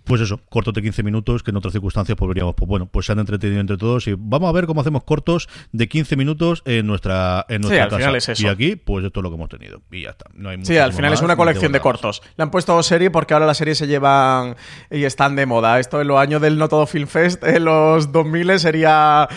pues eso, cortos de 15 minutos, que en otras circunstancias podríamos, pues bueno, pues se han entretenido entre todos y vamos a ver cómo hacemos cortos de 15 minutos en nuestra, en nuestra sí, al Final es eso. Y aquí, pues esto es lo que hemos tenido. Y ya está. No hay sí, al final es una colección de cortos. Le han puesto serie porque ahora las series se llevan y están de moda. Esto en los años del No Todo Film Fest, en los 2000 sería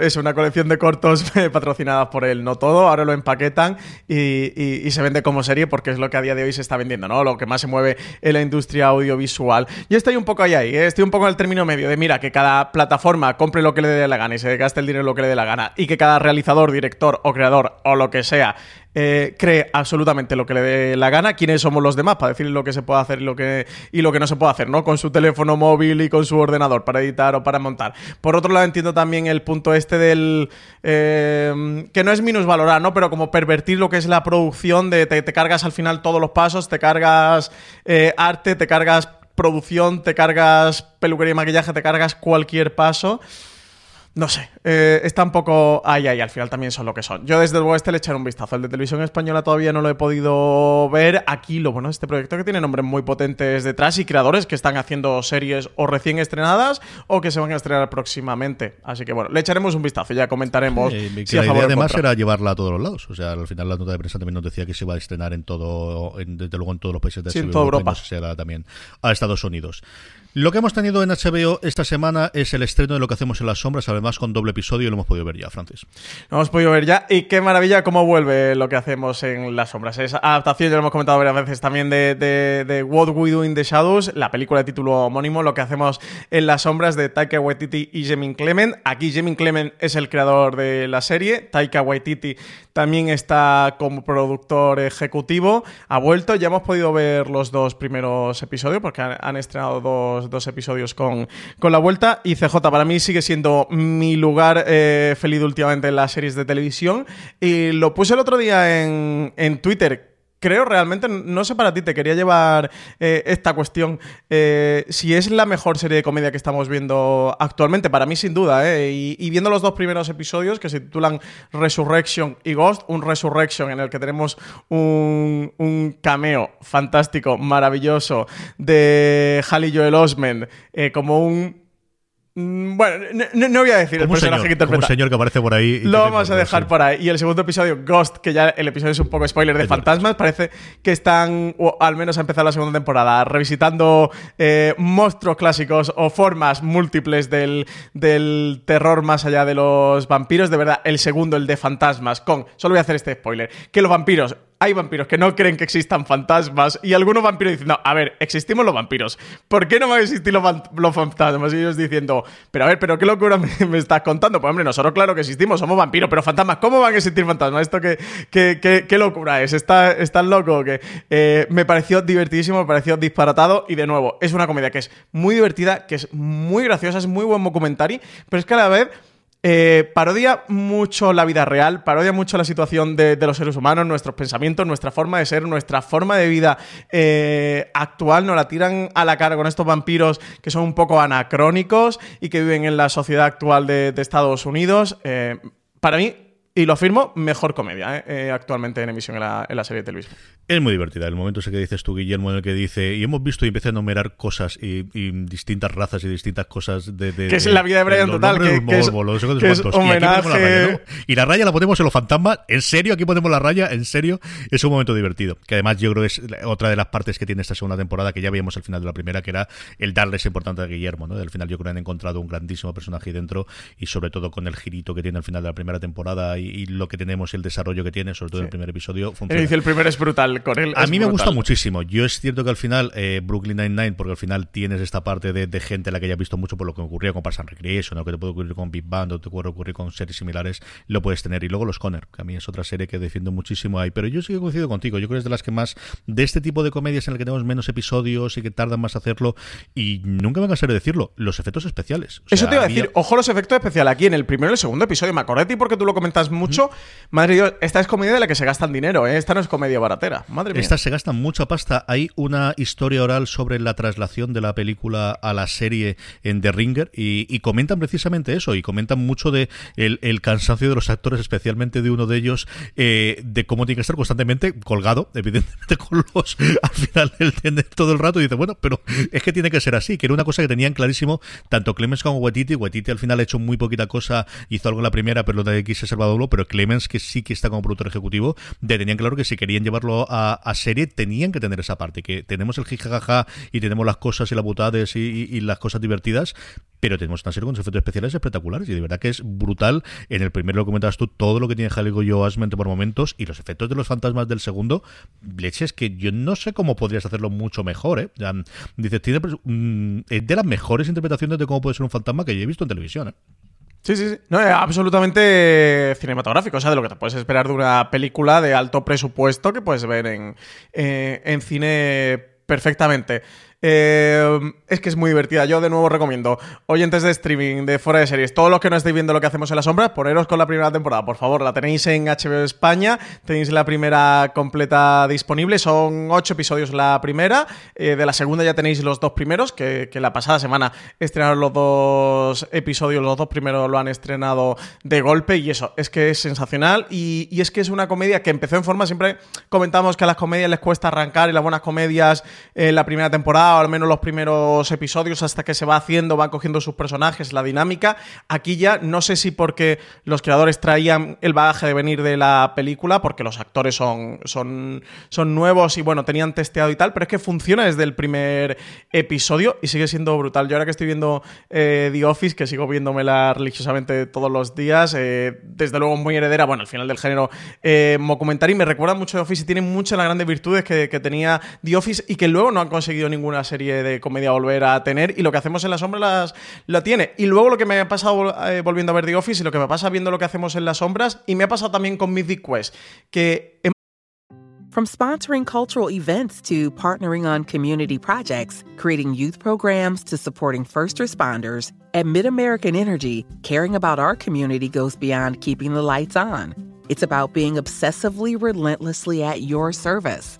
es una colección de cortos patrocinadas por el No Todo. Ahora lo empaquetan y, y, se vende como serie porque es lo que a día de hoy se está vendiendo, ¿no? Lo que más se mueve en la industria audiovisual. Y estoy un poco ahí, ahí. ¿eh? Estoy un poco en el término medio de, mira, que cada plataforma compre lo que le dé la gana y se gaste el dinero lo que le dé la gana y que cada realizador, director o creador o lo que sea eh, cree absolutamente lo que le dé la gana. ¿Quiénes somos los demás para decirle lo que se puede hacer y lo que, y lo que no se puede hacer, ¿no? Con su teléfono móvil y con su ordenador para editar o para montar. Por otro lado, entiendo también el punto este del... Eh, que no es minusvalorar, ¿no? Pero como pervertir lo que es la producción de te, cargas al final todos los pasos, te cargas arte, te cargas producción, te cargas peluquería y maquillaje, te cargas cualquier paso. No sé, eh, está un poco ahí, ahí, al final también son lo que son. Yo desde luego este le echaré un vistazo. El de televisión española todavía no lo he podido ver. Aquí lo bueno de este proyecto que tiene nombres muy potentes detrás y creadores que están haciendo series o recién estrenadas o que se van a estrenar próximamente. Así que bueno, le echaremos un vistazo y ya comentaremos si la idea además era llevarla a todos los lados. O sea, al final la nota de prensa también nos decía que se va a estrenar en todo, desde luego en todos los países de sí, en toda Europa. No también a Estados Unidos. Lo que hemos tenido en HBO esta semana es el estreno de Lo que hacemos en las sombras, además con doble episodio, y lo hemos podido ver ya, Francis. Lo hemos podido ver ya, y qué maravilla cómo vuelve Lo que hacemos en las sombras. Es adaptación, ya lo hemos comentado varias veces también, de, de, What We Do in the Shadows, la película de título homónimo, Lo que hacemos en las sombras de Taika Waititi y Jemin Clement. Aquí Jemin Clement es el creador de la serie, Taika Waititi también está como productor ejecutivo, ha vuelto, ya hemos podido ver los dos primeros episodios, porque han estrenado dos dos, episodios con, con, la vuelta. Y CJ para mí sigue siendo mi lugar eh, feliz últimamente en las series de televisión. Y lo puse el otro día en, en Twitter creo realmente, no sé para ti, te quería llevar eh, esta cuestión. Eh, si es la mejor serie de comedia que estamos viendo actualmente, para mí sin duda, ¿eh? Y, viendo los dos primeros episodios que se titulan Resurrection y Ghost, un Resurrection en el que tenemos un, un cameo fantástico, maravilloso de Halley Joel Osment como un bueno, no, voy a decir el personaje que interpreta. un señor que aparece por ahí. Lo vamos a dejar por ahí. Y el segundo episodio, Ghost, que ya el episodio es un poco spoiler de fantasmas, parece que están, o al menos ha empezado la segunda temporada, revisitando eh, monstruos clásicos o formas múltiples del, del terror más allá de los vampiros. De verdad, el segundo, el de fantasmas, con. Solo voy a hacer este spoiler: que los vampiros hay vampiros que no creen que existan fantasmas y algunos vampiros diciendo, a ver, existimos los vampiros, ¿por qué no van a existir los, fantasmas? Y ellos diciendo, pero a ver, pero qué locura me, estás contando. Pues hombre, nosotros claro que existimos, somos vampiros, pero fantasmas, ¿cómo van a existir fantasmas? Esto qué, qué, qué, locura es, está, está loco que eh, me pareció divertidísimo, me pareció disparatado y de nuevo, es una comedia que es muy divertida, que es muy graciosa, es muy buen documentary, pero es que a la vez eh, parodia mucho la vida real, parodia mucho la situación de, los seres humanos, nuestros pensamientos, nuestra forma de ser, nuestra forma de vida eh, actual. Nos la tiran a la cara con estos vampiros que son un poco anacrónicos y que viven en la sociedad actual de, Estados Unidos. Eh, para mí, y lo afirmo, mejor comedia actualmente en emisión en la, en la serie de televisión. Es muy divertida. El momento ese que dices tú, Guillermo, en el que dice, y hemos visto y empieza a enumerar cosas y, distintas razas y distintas cosas de. que es la vida de Brian total. Que, es, homenaje... y, la raya la ponemos en los fantasmas. ¿En serio? Aquí ponemos la raya. ¿En serio? Es un momento divertido. Que además yo creo que es otra de las partes que tiene esta segunda temporada, que ya veíamos al final de la primera, que era el darles importante a Guillermo. ¿no? Al final yo creo que han encontrado un grandísimo personaje ahí dentro y sobre todo con el girito que tiene al final de la primera temporada y, lo que tenemos y el desarrollo que tiene, sobre todo en el primer episodio. Funciona. El primero es brutal a mí me gusta muchísimo. Yo es cierto que al final, eh, Brooklyn Nine-Nine, porque al final tienes esta parte de, gente a la que ya has visto mucho por lo que ocurría con Parks and Recreation, o que te puede ocurrir con Big Bang, o te puede ocurrir con series similares, lo puedes tener. Y luego los Conner, que a mí es otra serie que defiendo muchísimo ahí. Pero yo sí que coincido contigo. Yo creo que es de las que más, de este tipo de comedias en el que tenemos menos episodios y que tardan más hacerlo, y nunca me a de decirlo, los efectos especiales. Eso te iba a decir, ojo los efectos especiales aquí en el primero y el segundo episodio. Me acordé de ti porque tú lo comentas mucho. Madre Dios, esta es comedia de la que se gastan dinero, ¿eh? Esta no es comedia baratera. Madre mía. Esta se gastan mucha pasta. Hay una historia oral sobre la traslación de la película a la serie en The Ringer y, comentan precisamente eso y comentan mucho de el, cansancio de los actores, especialmente de uno de ellos, eh, de cómo tiene que estar constantemente colgado, evidentemente con los al final del tener todo el rato y dice, bueno, pero es que tiene que ser así, que era una cosa que tenían clarísimo tanto Clemens como Wetiti. Wetiti al final ha hecho muy poquita cosa, hizo algo en la primera, pero lo de X se salvado pero Clemens, que sí que está como productor ejecutivo, tenían claro que si querían llevarlo a, serie tenían que tener esa parte, que tenemos el jijajaja y tenemos las cosas y las butades y, las cosas divertidas, pero tenemos una serie con efectos especiales espectaculares y de verdad que es brutal. En el primero lo comentabas tú, todo lo que tiene Hallego yo Asment por momentos y los efectos de los fantasmas del segundo, leches que yo no sé cómo podrías hacerlo mucho mejor, ¿eh? dices, tiene mm, de las mejores interpretaciones de cómo puede ser un fantasma que yo he visto en televisión, ¿eh? Sí, sí, sí. No, es absolutamente cinematográfico. O sea, de lo que te puedes esperar de una película de alto presupuesto que puedes ver en, eh, en cine perfectamente. Eh, es que es muy divertida. Yo de nuevo recomiendo, oyentes de streaming, de fuera de series, todos los que no estéis viendo lo que hacemos en la sombra, poneros con la primera temporada, por favor. La tenéis en HBO España, tenéis la primera completa disponible. Son ocho episodios la primera. Eh, de la segunda ya tenéis los dos primeros, que, la pasada semana estrenaron los dos episodios, los dos primeros lo han estrenado de golpe y eso, es que es sensacional y, y es que es una comedia que empezó en forma, siempre comentamos que a las comedias les cuesta arrancar y las buenas comedias en la primera temporada o al menos los primeros episodios, hasta que se va haciendo, van cogiendo sus personajes, la dinámica. Aquí ya no sé si porque los creadores traían el bagaje de venir de la película, porque los actores son, son, son nuevos y bueno, tenían testeado y tal, pero es que funciona desde el primer episodio y sigue siendo brutal. Yo ahora que estoy viendo eh, The Office, que sigo viéndomela religiosamente todos los días, eh, desde luego muy heredera, bueno, al final del género eh, y me recuerda mucho The Office y tiene muchas las grandes virtudes que tenía The Office y que luego no han conseguido ninguna serie de comedia volver a tener y lo que hacemos en la sombra las, la tiene. Y luego lo que me ha pasado eh, volviendo a ver The Office y lo que me pasa viendo lo que hacemos en las sombras y me ha pasado también con Mythic Quest, que... From sponsoring cultural events to partnering on community projects, creating youth programs to supporting first responders, at MidAmerican Energy, caring about our community goes beyond keeping the lights on. It's about being obsessively relentlessly at your service.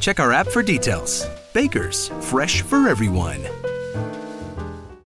Check our app for details. Baker's, fresh for everyone.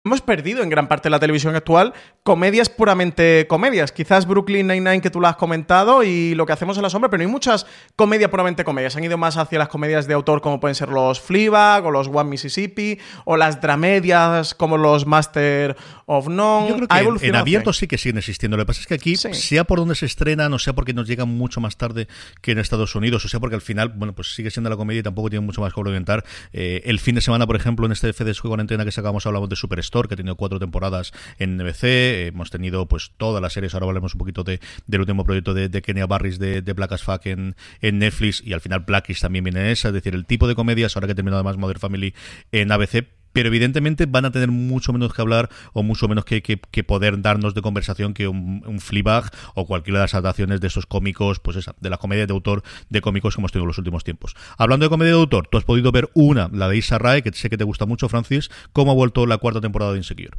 Hemos perdido en gran parte de la televisión actual comedias puramente comedias. Quizás Brooklyn Nine-Nine que tú lo has comentado y lo que hacemos en la sombra, pero no hay muchas comedias puramente comedias. Han ido más hacia las comedias de autor como pueden ser los Fleabag o los One Mississippi o las dramedias como los Master of None. Yo creo que en, abierto sí que siguen existiendo. Lo que pasa es que aquí, sea por donde se estrenan, o sea porque nos llegan mucho más tarde que en Estados Unidos, o sea porque al final, bueno, pues sigue siendo la comedia y tampoco tiene mucho más que orientar. Eh, el fin de semana, por ejemplo, en este FDS Cuarentena que sacamos hablamos de Superstore, que ha tenido cuatro temporadas en NBC. hemos tenido pues todas las series, ahora hablaremos un poquito de, del último proyecto de, de Kenia Barris de, de, Black as Fuck en, en Netflix. Y al final Blackish también viene en esa, es decir, el tipo de comedias, ahora que terminado además Mother Family en ABC, pero evidentemente van a tener mucho menos que hablar o mucho menos que, que, poder darnos de conversación que un, un Fleabag o cualquiera de las adaptaciones de esos cómicos, pues esa, de la comedia de autor de cómicos que hemos tenido en los últimos tiempos. Hablando de comedia de autor, tú has podido ver una, la de Isa Rae, que sé que te gusta mucho, Francis, cómo ha vuelto la cuarta temporada de Insecure.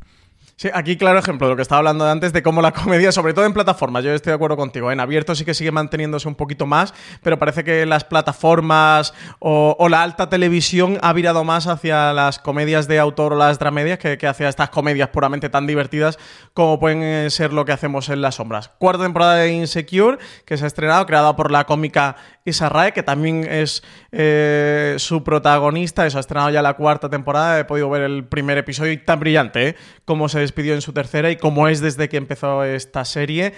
Sí, aquí claro ejemplo de lo que estaba hablando antes, de cómo la comedia, sobre todo en plataformas, yo estoy de acuerdo contigo, en abierto sí que sigue manteniéndose un poquito más, pero parece que las plataformas o, la alta televisión ha virado más hacia las comedias de autor o las dramedias que, hacia estas comedias puramente tan divertidas como pueden eh, ser lo que hacemos en las sombras. Cuarta temporada de Insecure, que se ha estrenado, creada por la cómica Isa que también es eh, su protagonista. Eso ha estrenado ya la cuarta temporada. He podido ver el primer episodio y tan brillante, ¿eh? Cómo se despidió en su tercera y cómo es desde que empezó esta serie,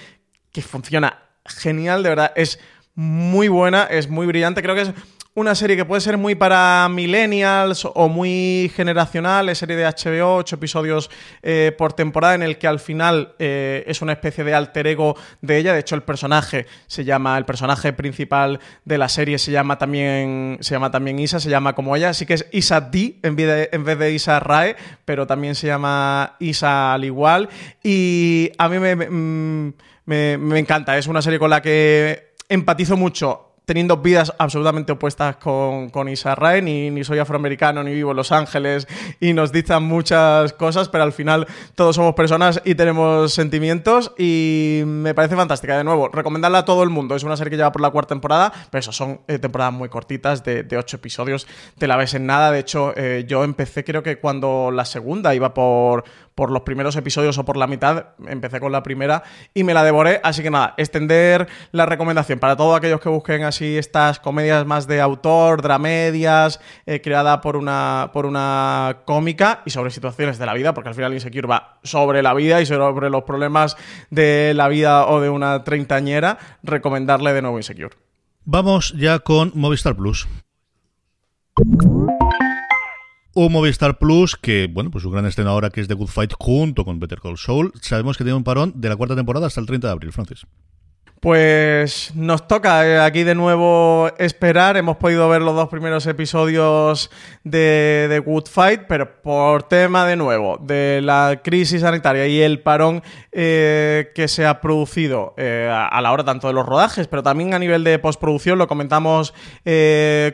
que funciona genial, de verdad. Es muy buena, es muy brillante. Creo que es una serie que puede ser muy para millennials o muy generacional, es serie de HBO, ocho episodios eh, por temporada, en el que al final eh, es una especie de alter ego de ella. De hecho, el personaje se llama, el personaje principal de la serie se llama también, se llama también Isa, se llama como ella, así que es Isa D en vez de, Isa Rae, pero también se llama Isa al igual. Y a mí me, mm, me, me encanta, es una serie con la que empatizo mucho teniendo vidas absolutamente opuestas con, con Isa ni, ni, soy afroamericano, ni vivo en Los Ángeles, y nos dicen muchas cosas, pero al final todos somos personas y tenemos sentimientos, y me parece fantástica. De nuevo, recomendarla a todo el mundo. Es una serie que lleva por la cuarta temporada, pero eso, son eh, temporadas muy cortitas, de, de, ocho episodios, te la ves en nada. De hecho, eh, yo empecé creo que cuando la segunda iba por, por los primeros episodios o por la mitad, empecé con la primera y me la devoré, así que nada, extender la recomendación para todos aquellos que busquen así estas comedias más de autor, dramedias, eh, creada por una, por una cómica y sobre situaciones de la vida, porque al final Insecure va sobre la vida y sobre los problemas de la vida o de una treintañera, recomendarle de nuevo Insecure. Vamos ya con Movistar Plus. O Movistar Plus, que, bueno, pues su gran estreno ahora que es The Good Fight junto con Better Call Saul, sabemos que tiene un parón de la cuarta temporada hasta el 30 de abril, Francis. Pues nos toca eh, aquí de nuevo esperar. Hemos podido ver los dos primeros episodios de, The Good Fight, pero por tema de nuevo de la crisis sanitaria y el parón eh, que se ha producido eh, a la hora tanto de los rodajes, pero también a nivel de postproducción, lo comentamos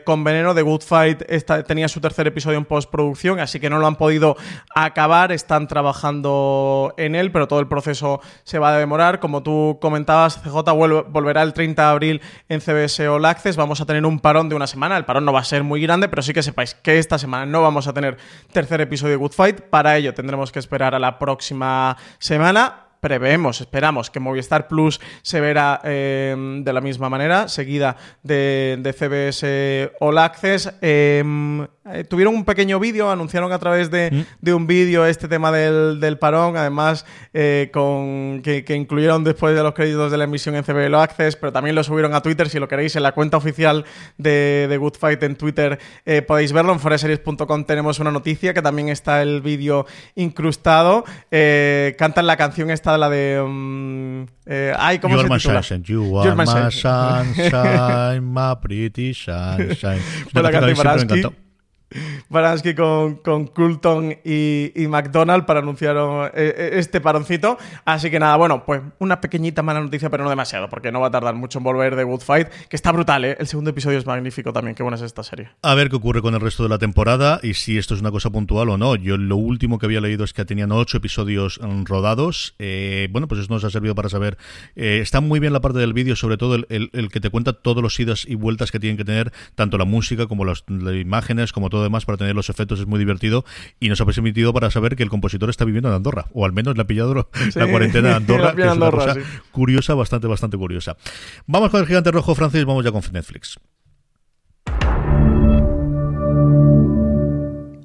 con Veneno, The Good Fight tenía su tercer episodio en postproducción, así que no lo han podido acabar, están trabajando en él, pero todo el proceso se va a demorar. Como tú comentabas, CJ volverá el 30 de abril en CBS All Access. Vamos a tener un parón de una semana. El parón no va a ser muy grande, pero sí que sepáis que esta semana no vamos a tener tercer episodio de Good Fight. Para ello tendremos que esperar a la próxima semana preveemos, esperamos que Movistar Plus se verá em, de la misma manera, seguida de, CBS All Access. Em, eh, tuvieron un pequeño vídeo, anunciaron a través de, mm. un vídeo este tema del, parón, además eh, con, que, incluyeron después de los créditos de la emisión en CBL Access, pero también lo subieron a Twitter, si lo queréis, en la cuenta oficial de, de Good Fight en Twitter eh, podéis verlo, en foreseries.com tenemos una noticia que también está el vídeo incrustado, cantan la canción esta la de... Um, ay, ¿cómo se titula? you are my sunshine, my pretty sunshine. la Baransky con, con Coulton y, y, McDonald para anunciar eh, eh, este paroncito. Así que nada, bueno, pues una pequeñita mala noticia, pero no demasiado, porque no va a tardar mucho en volver de Good Fight, que está brutal, ¿eh? El segundo episodio es magnífico también, qué buena es esta serie. A ver qué ocurre con el resto de la temporada y si esto es una cosa puntual o no. Yo lo último que había leído es que tenían ocho episodios mm, rodados. Eh, bueno, pues eso nos ha servido para saber. está muy bien la parte del vídeo, sobre todo el, el, que te cuenta todos los idas y vueltas que tienen que tener, tanto la música como las, las imágenes, como todo todo demás para tener los efectos es muy divertido y nos ha permitido para saber que el compositor está viviendo en Andorra, o al menos le ha pillado la cuarentena de Andorra, que es una cosa curiosa, bastante, bastante curiosa. Vamos con el gigante rojo francés, vamos ya con Netflix.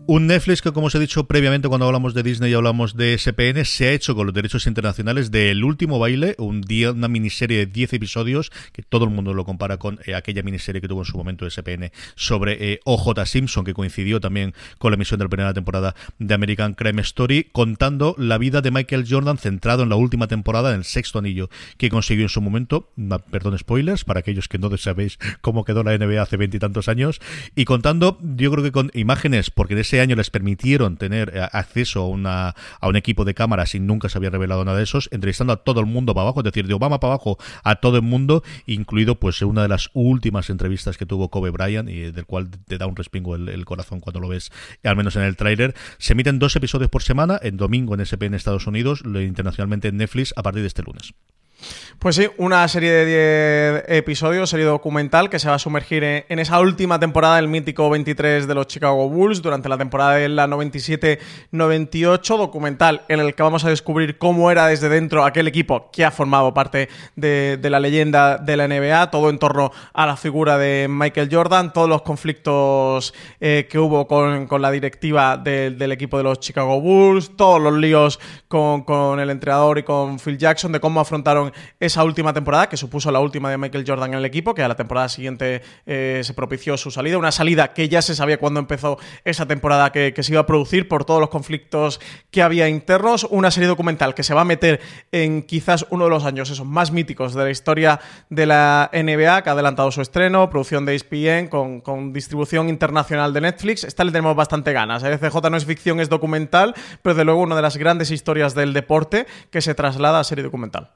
Un Netflix que, como os he dicho previamente cuando hablamos de Disney y hablamos de SPN, se ha hecho con los derechos internacionales del último baile, un día, una miniserie de 10 episodios, que todo el mundo lo compara con eh, aquella miniserie que tuvo en su momento SPN sobre eh, OJ Simpson, que coincidió también con la emisión de la primera temporada de American Crime Story, contando la vida de Michael Jordan centrado en la última temporada, en el sexto anillo que consiguió en su momento, perdón, spoilers, para aquellos que no sabéis cómo quedó la NBA hace veintitantos años, y contando, yo creo que con imágenes, porque en ese año les permitieron tener eh, acceso a, una, a un equipo de cámaras y nunca se había revelado nada de esos, entrevistando a todo el mundo para abajo, es decir, de Obama para abajo a todo el mundo, incluido pues una de las últimas entrevistas que tuvo Kobe Bryant y del cual te da un respingo el, corazón cuando lo ves, al menos en el tráiler. Se emiten dos episodios por semana, en domingo en SP en Estados Unidos, internacionalmente en Netflix a partir de este lunes. Pues sí, una serie de 10 episodios, serie documental que se va a sumergir en, esa última temporada del mítico 23 de los Chicago Bulls durante la temporada de la 97-98, documental en el que vamos a descubrir cómo era desde dentro aquel equipo que ha formado parte de, la leyenda de la NBA, todo en torno a la figura de Michael Jordan, todos los conflictos eh, que hubo con, la directiva del equipo de los Chicago Bulls, todos los líos con, con el entrenador y con Phil Jackson, de cómo afrontaron esa última temporada, que supuso la última de Michael Jordan en el equipo, que a la temporada siguiente eh, se propició su salida. Una salida que ya se sabía cuando empezó esa temporada que, se iba a producir por todos los conflictos que había internos. Una serie documental que se va a meter en quizás uno de los años esos más míticos de la historia de la NBA, que ha adelantado su estreno, producción de ESPN con, distribución internacional de Netflix. Esta le tenemos bastante ganas. ¿eh? CJ no es ficción, es documental, pero de luego una de las grandes historias del deporte que se traslada a serie documental.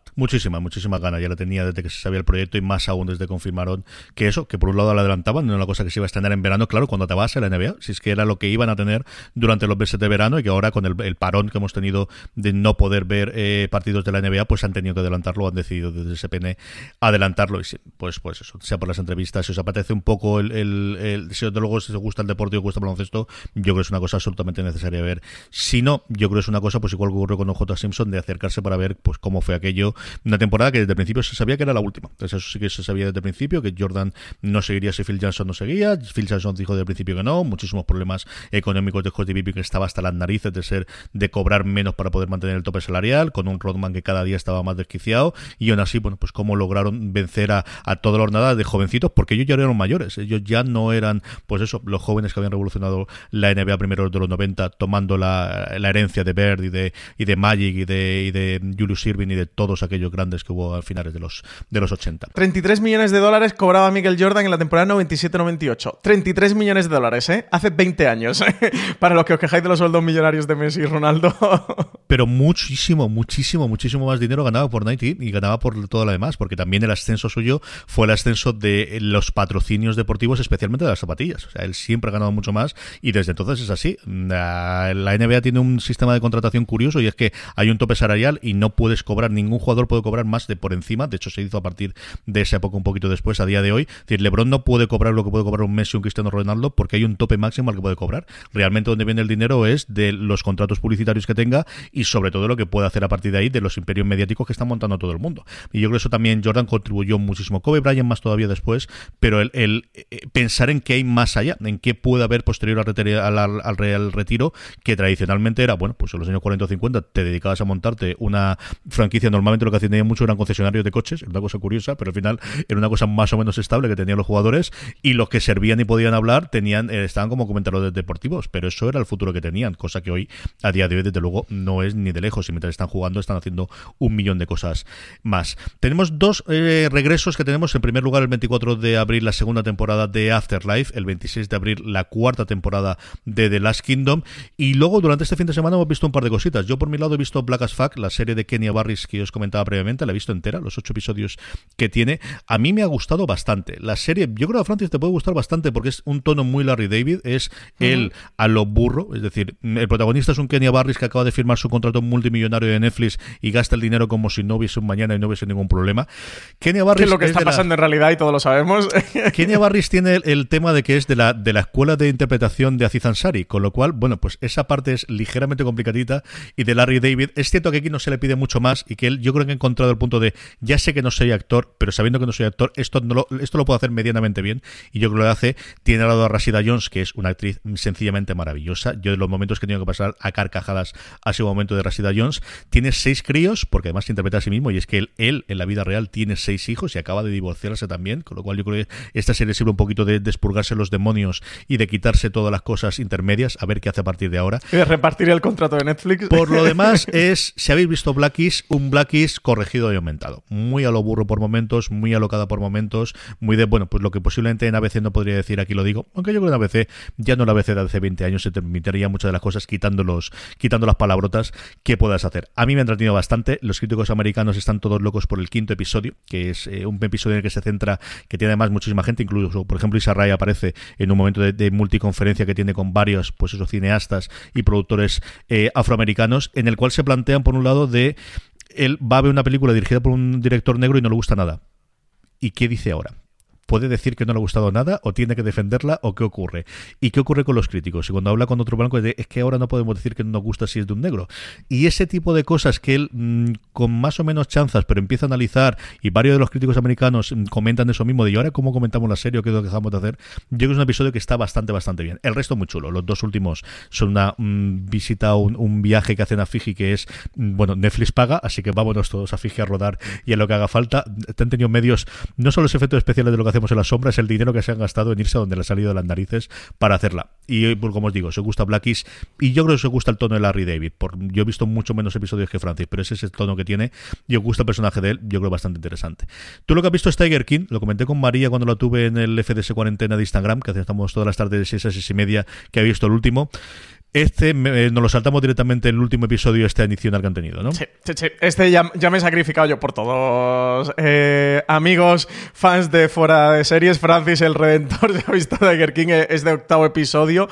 Muchísimas muchísima, ganas. Ya la tenía desde que se sabía el proyecto y más aún desde que confirmaron que eso, que por un lado la adelantaban, no era una cosa que se iba a estrenar en verano, claro, cuando te vas a la NBA, si es que era lo que iban a tener durante los meses de verano y que ahora con el, parón que hemos tenido de no poder ver eh, partidos de la NBA, pues han tenido que adelantarlo, han decidido desde SPN adelantarlo y pues pues eso, sea por las entrevistas, si os apetece un poco el, el, si de luego si os gusta el deporte y os gusta el baloncesto, yo creo que es una cosa absolutamente necesaria ver. Si no, yo creo que es una cosa pues igual que ocurrió con OJ Simpson de acercarse para ver pues cómo fue aquello, temporada que desde el principio se sabía que era la última. Entonces eso sí que se sabía desde el principio, que Jordan no seguiría si Phil Johnson no seguía. Phil Johnson dijo desde el principio que no, muchísimos problemas económicos de Scottie Pippen que estaba hasta las narices de ser de cobrar menos para poder mantener el tope salarial, con un Rodman que cada día estaba más desquiciado y aún así, bueno, pues cómo lograron vencer a, a toda la jornada de jovencitos, porque ellos ya eran mayores, ellos ya no eran, pues eso, los jóvenes que habían revolucionado la NBA primero de los 90, tomando la, la herencia de Bird y de, y de Magic y de, y de Julius Irving y de todos aquellos grandes que hubo a finales de los, de los 80. 33 millones de dólares cobraba Michael Jordan en la temporada 97-98. 33 millones de dólares, ¿eh? Hace 20 años. Para los que os quejáis de los sueldos millonarios de Messi y Ronaldo. Pero muchísimo, muchísimo, muchísimo más dinero ganaba por Nike y ganaba por todo lo demás, porque también el ascenso suyo fue el ascenso de los patrocinios deportivos, especialmente de las zapatillas. O sea, él siempre ha ganado mucho más y desde entonces es así. La NBA tiene un sistema de contratación curioso y es que hay un tope salarial y no puedes cobrar, ningún jugador puede cobrar más de por encima, de hecho se hizo a partir de esa época un poquito después, a día de hoy. Es decir, LeBron no puede cobrar lo que puede cobrar un Messi o un Cristiano Ronaldo porque hay un tope máximo al que puede cobrar. Realmente donde viene el dinero es de los contratos publicitarios que tenga y sobre todo lo que puede hacer a partir de ahí de los imperios mediáticos que están montando todo el mundo. Y yo creo que eso también Jordan contribuyó muchísimo. Kobe Bryant más todavía después, pero el, eh, pensar en qué hay más allá, en qué puede haber posterior al, al, al, Retiro, que tradicionalmente era, bueno, pues en los años 40 o 50 te dedicabas a montarte una franquicia, normalmente lo que hacían mucho eran concesionarios de coches, una cosa curiosa, pero al final era una cosa más o menos estable que tenían los jugadores y los que servían y podían hablar tenían eh, estaban como comentarios deportivos, pero eso era el futuro que tenían, cosa que hoy, a día de hoy, desde luego, no es ni de lejos y mientras están jugando están haciendo un millón de cosas más. Tenemos dos eh, regresos que tenemos, en primer lugar el 24 de abril la segunda temporada de Afterlife, el 26 de abril la cuarta temporada de The Last Kingdom y luego durante este fin de semana hemos visto un par de cositas. Yo por mi lado he visto Black as Fuck, la serie de Kenya Barris que os comentaba comentaba previamente, la he visto entera, los ocho episodios que tiene. A mí me ha gustado bastante. La serie, yo creo que a Francis te puede gustar bastante porque es un tono muy Larry David, es él a lo burro, es decir, el protagonista es un Kenya Barris que acaba de firmar su contrato multimillonario de Netflix y gasta el dinero como si no hubiese un mañana y no hubiese ningún problema. Kenya Barris es lo que está pasando en realidad y todos lo sabemos. Kenya Barris tiene el, tema de que es de la, de la escuela de interpretación de Aziz Ansari, con lo cual, bueno, pues esa parte es ligeramente complicadita y de Larry David, es cierto que aquí no se le pide mucho más y que él yo creo que ha encontrado el punto de ya sé que no soy actor, pero sabiendo que no soy actor, esto, no lo, esto lo puedo hacer medianamente bien y yo creo que lo hace. Tiene al lado a Rashida Jones, que es una actriz sencillamente maravillosa. Yo de los momentos que he tenido que pasar a carcajadas ha sido un momento de Rashida Jones. Tiene seis críos, porque además se interpreta a sí mismo y es que él, él en la vida real tiene seis hijos y acaba de divorciarse también, con lo cual yo creo que esta serie sirve un poquito de despurgarse los demonios y de quitarse todas las cosas intermedias, a ver qué hace a partir de ahora. Y de repartir el contrato de Netflix. Por lo demás es, si habéis visto Blackies, un Blackies y aumentado. Muy a lo burro por momentos, muy alocada por momentos, muy de, bueno, pues lo que posiblemente en ABC no podría decir, aquí lo digo, aunque yo creo que en ABC, ya no la ABC de hace 20 años, se te permitiría muchas de las cosas quitando, los, quitando las palabrotas que puedas hacer. A mí me ha entretenido bastante, los críticos americanos están todos locos por el quinto episodio, que es eh, un episodio en el que se centra, que tiene además muchísima gente, incluso, por ejemplo, Isa Ray aparece en un momento de, multiconferencia que tiene con varios, pues esos cineastas y productores eh, afroamericanos, en el cual se plantean, por un lado, de él va a ver una película dirigida por un director negro y no le gusta nada. ¿Y qué dice ahora? Puede decir que no le ha gustado nada o tiene que defenderla o qué ocurre. ¿Y qué ocurre con los críticos? Y cuando habla con otro blanco es que ahora no podemos decir que no nos gusta si es de un negro. Y ese tipo de cosas que él mm, con más o menos chanzas pero empieza a analizar y varios de los críticos americanos mm, comentan eso mismo de y ahora cómo comentamos la serie o qué es lo que dejamos de hacer, yo creo que es un episodio que está bastante bastante bien. El resto muy chulo. Los dos últimos son una mm, visita un, un, viaje que hacen a Fiji que es bueno, Netflix paga, así que vámonos todos a Fiji a rodar y a lo que haga falta. Han tenido medios no solo los efectos especiales de lo que hacemos en la sombra es el dinero que se han gastado en irse a donde le ha salido de las narices para hacerla. Y pues, como os digo, se gusta Blackies y yo creo que se gusta el tono de Larry David. Por, yo he visto mucho menos episodios que Francis, pero ese es el tono que tiene y os gusta el personaje de él, yo creo bastante interesante. Tú lo que has visto es Tiger King, lo comenté con María cuando lo tuve en el FDS cuarentena de Instagram, que hacemos todas las tardes de 6 a 6 y media, que ha visto el último. Este eh, nos lo saltamos directamente en el último episodio este adicional que han tenido, ¿no? Sí. Este ya, me he sacrificado yo por todos. Eh, amigos, fans de fuera de series, Francis el Redentor, ya ha visto Tiger King, eh, es de octavo episodio,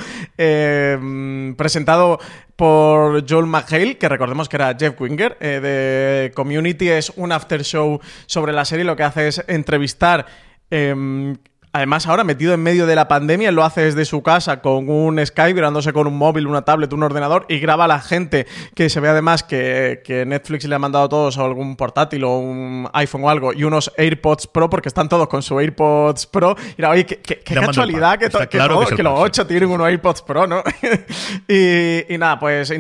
presentado por Joel McHale, que recordemos que era Jeff Winger, de Community, es un after show sobre la serie, lo que hace es entrevistar em, Además, ahora metido en medio de la pandemia, lo hace desde su casa con un Skype, grabándose con un móvil, una tablet, un ordenador y graba a la gente que se ve además que, Netflix le ha mandado a todos algún portátil o un iPhone o algo y unos AirPods Pro porque están todos con su AirPods Pro. Y oye, qué, qué, casualidad que, que, los ocho tienen unos AirPods Pro, ¿no? y, nada, pues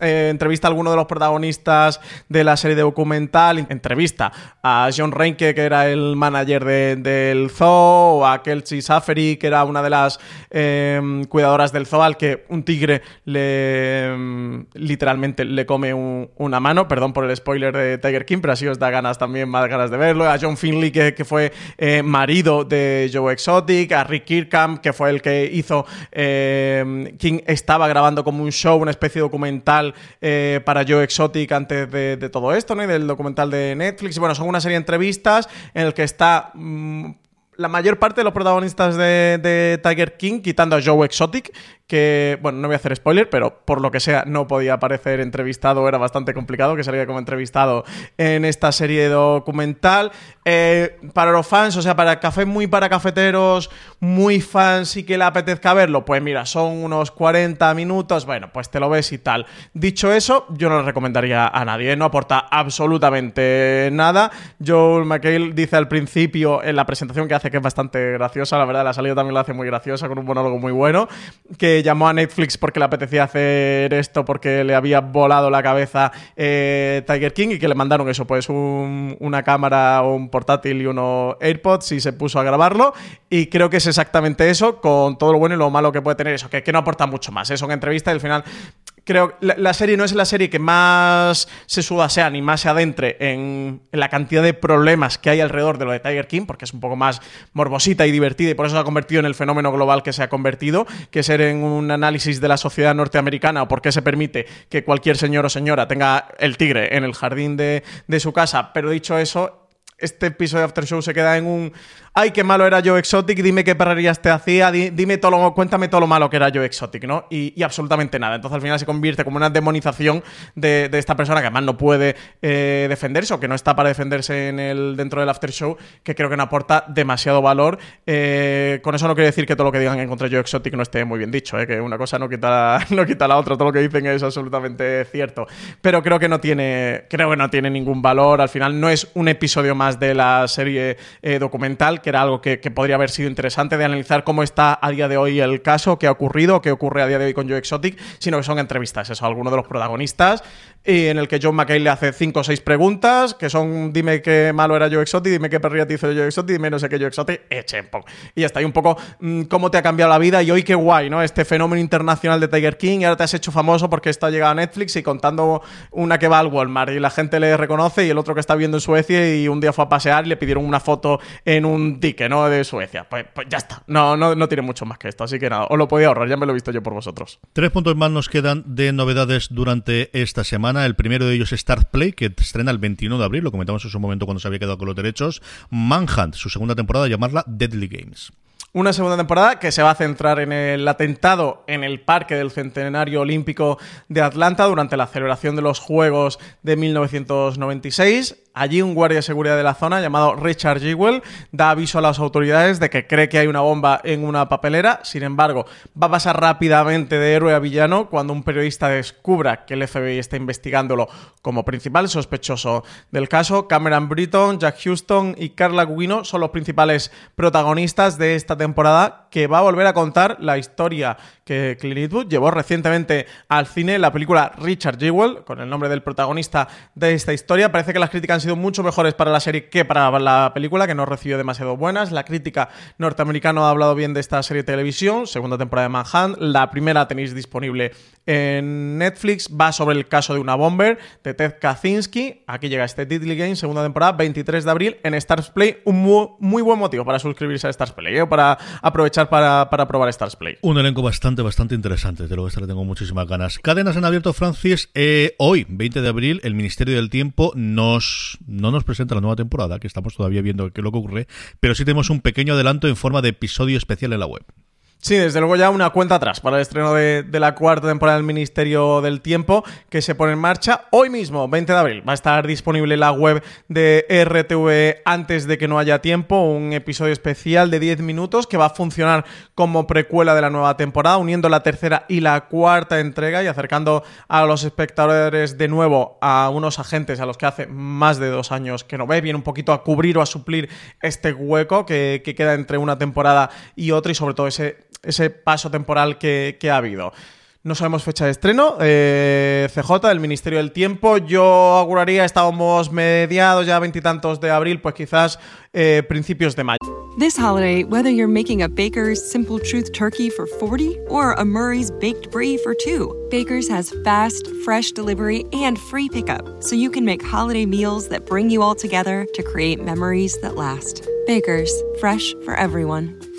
eh, entrevista a alguno de los protagonistas de la serie documental, entrevista a John Reinke, que era el manager del zoo, o a Kelsey Saffery, que era una de las em, cuidadoras del zoo, al que un tigre le em, literalmente le come una mano, perdón por el spoiler de Tiger King, pero así os da ganas también, más ganas de verlo, a John Finley, que, fue eh, marido de Joe Exotic, a Rick Kirkham, que fue el que hizo, em, King estaba grabando como un show, una especie de documental eh, para Joe Exotic antes de, todo esto, ¿no? Y del documental de Netflix. Y bueno, son una serie de entrevistas en el que está mm, la mayor parte de los protagonistas de, Tiger King, quitando a Joe Exotic, que, bueno, no voy a hacer spoiler, pero por lo que sea no podía aparecer entrevistado, era bastante complicado que saliera como entrevistado en esta serie documental. Eh, para los fans, o sea, para café muy para cafeteros, muy fans y que le apetezca verlo, pues mira, son unos 40 minutos, bueno, pues te lo ves y tal. Dicho eso, yo no lo recomendaría a nadie, no aporta absolutamente nada. Joel McHale dice al principio, en la presentación que hace, que es bastante graciosa, la verdad, la salida también la hace muy graciosa, con un monólogo muy bueno, que llamó a Netflix porque le apetecía hacer esto, porque le había volado la cabeza eh, Tiger King y que le mandaron eso, pues una cámara un portátil y unos AirPods y se puso a grabarlo. Y creo que es exactamente eso, con todo lo bueno y lo malo que puede tener eso, que, que no aporta mucho más. Es una entrevista y al final creo la, la serie no es la serie que más se sudasea ni más se adentre en, en la cantidad de problemas que hay alrededor de lo de Tiger King, porque es un poco más morbosita y divertida y por eso se ha convertido en el fenómeno global que se ha convertido, que ser en un análisis de la sociedad norteamericana o por qué se permite que cualquier señor o señora tenga el tigre en el jardín de, de su casa. Pero dicho eso, este episodio de After Show se queda en un ay, qué malo era Joe Exotic, dime qué perrerías te hacía, di- dime todo lo- cuéntame todo lo malo que era Joe Exotic, ¿no? Y, absolutamente nada. Entonces al final se convierte como una demonización de, esta persona que además no puede eh, defenderse o que no está para defenderse en el, dentro del After Show, que creo que no aporta demasiado valor. Eh, con eso no quiere decir que todo lo que digan en contra de Joe Exotic no esté muy bien dicho, ¿eh? que una cosa no quita, no quita la otra, todo lo que dicen es absolutamente cierto. Pero creo que no tiene, creo que no tiene ningún valor. Al final no es un episodio más de la serie documental, que era algo que, podría haber sido interesante de analizar cómo está a día de hoy el caso, qué ha ocurrido, qué ocurre a día de hoy con Joe Exotic, sino que son entrevistas, eso, algunos de los protagonistas, y en el que John McCain le hace cinco o seis preguntas, que son dime qué malo era Joe Exotic, dime qué perría te hizo Joe Exotic, dime no sé qué Joe Exotic, echen. Y ya está, y un poco mm, cómo te ha cambiado la vida y hoy qué guay, ¿no? Este fenómeno internacional de Tiger King y ahora te has hecho famoso porque esto ha llegado a Netflix y contando una que va al Walmart y la gente le reconoce y el otro que está viendo en Suecia y un día fue a pasear y le pidieron una foto en un dique, ¿no? De Suecia. Pues, pues ya está, no, no, no tiene mucho más que esto, así que nada, os lo podía ahorrar, ya me lo he visto yo por vosotros. Tres puntos más nos quedan de novedades durante esta semana. El primero de ellos es Start Play, que estrena el 21 de abril, lo comentamos en su momento cuando se había quedado con los derechos. Manhunt, su segunda temporada, llamarla Deadly Games. Una segunda temporada que se va a centrar en el atentado en el Parque del Centenario Olímpico de Atlanta durante la celebración de los Juegos de 1996. Allí un guardia de seguridad de la zona llamado Richard Jewell da aviso a las autoridades de que cree que hay una bomba en una papelera. Sin embargo, va a pasar rápidamente de héroe a villano cuando un periodista descubra que el FBI está investigándolo como principal sospechoso del caso. Cameron Britton, Jack Houston y Carla Gugino son los principales protagonistas de esta temporada que va a volver a contar la historia que Clint Eastwood llevó recientemente al cine, la película Richard Jewell, con el nombre del protagonista de esta historia. Parece que las críticas han sido mucho mejores para la serie que para la película, que no recibió demasiado buenas. La crítica norteamericana ha hablado bien de esta serie de televisión, segunda temporada de Manhunt. La primera tenéis disponible en Netflix, va sobre el caso de una bomber de Ted Kaczynski. Aquí llega este Deadly Game, segunda temporada, 23 de abril en Stars Play. Un muy, muy buen motivo para suscribirse a Stars Play, ¿eh? para aprovechar para, para probar Stars Play. Un elenco bastante, bastante interesante. De luego, esta le tengo muchísimas ganas. Cadenas han abierto, Francis. Eh, hoy, 20 de abril, el Ministerio del Tiempo nos, no nos presenta la nueva temporada, que estamos todavía viendo qué es lo que ocurre, pero sí tenemos un pequeño adelanto en forma de episodio especial en la web. Sí, desde luego ya una cuenta atrás para el estreno de, la cuarta temporada del Ministerio del Tiempo que se pone en marcha hoy mismo, 20 de abril. Va a estar disponible la web de RTV antes de que no haya tiempo, un episodio especial de 10 minutos que va a funcionar como precuela de la nueva temporada, uniendo la tercera y la cuarta entrega y acercando a los espectadores de nuevo a unos agentes a los que hace más de dos años que no ve, viene un poquito a cubrir o a suplir este hueco que queda entre una temporada y otra y sobre todo ese ese paso temporal que, que, ha habido. No sabemos fecha de estreno. Eh, CJ, el Ministerio del Tiempo. Yo auguraría, estábamos mediados ya veintitantos de abril, pues quizás eh, principios de mayo. This holiday, whether you're making a Baker's Simple Truth turkey for 40 or a Murray's Baked Brie for two, Baker's has fast, fresh delivery and free pickup, so you can make holiday meals that bring you all together to create memories that last. Baker's, fresh for everyone.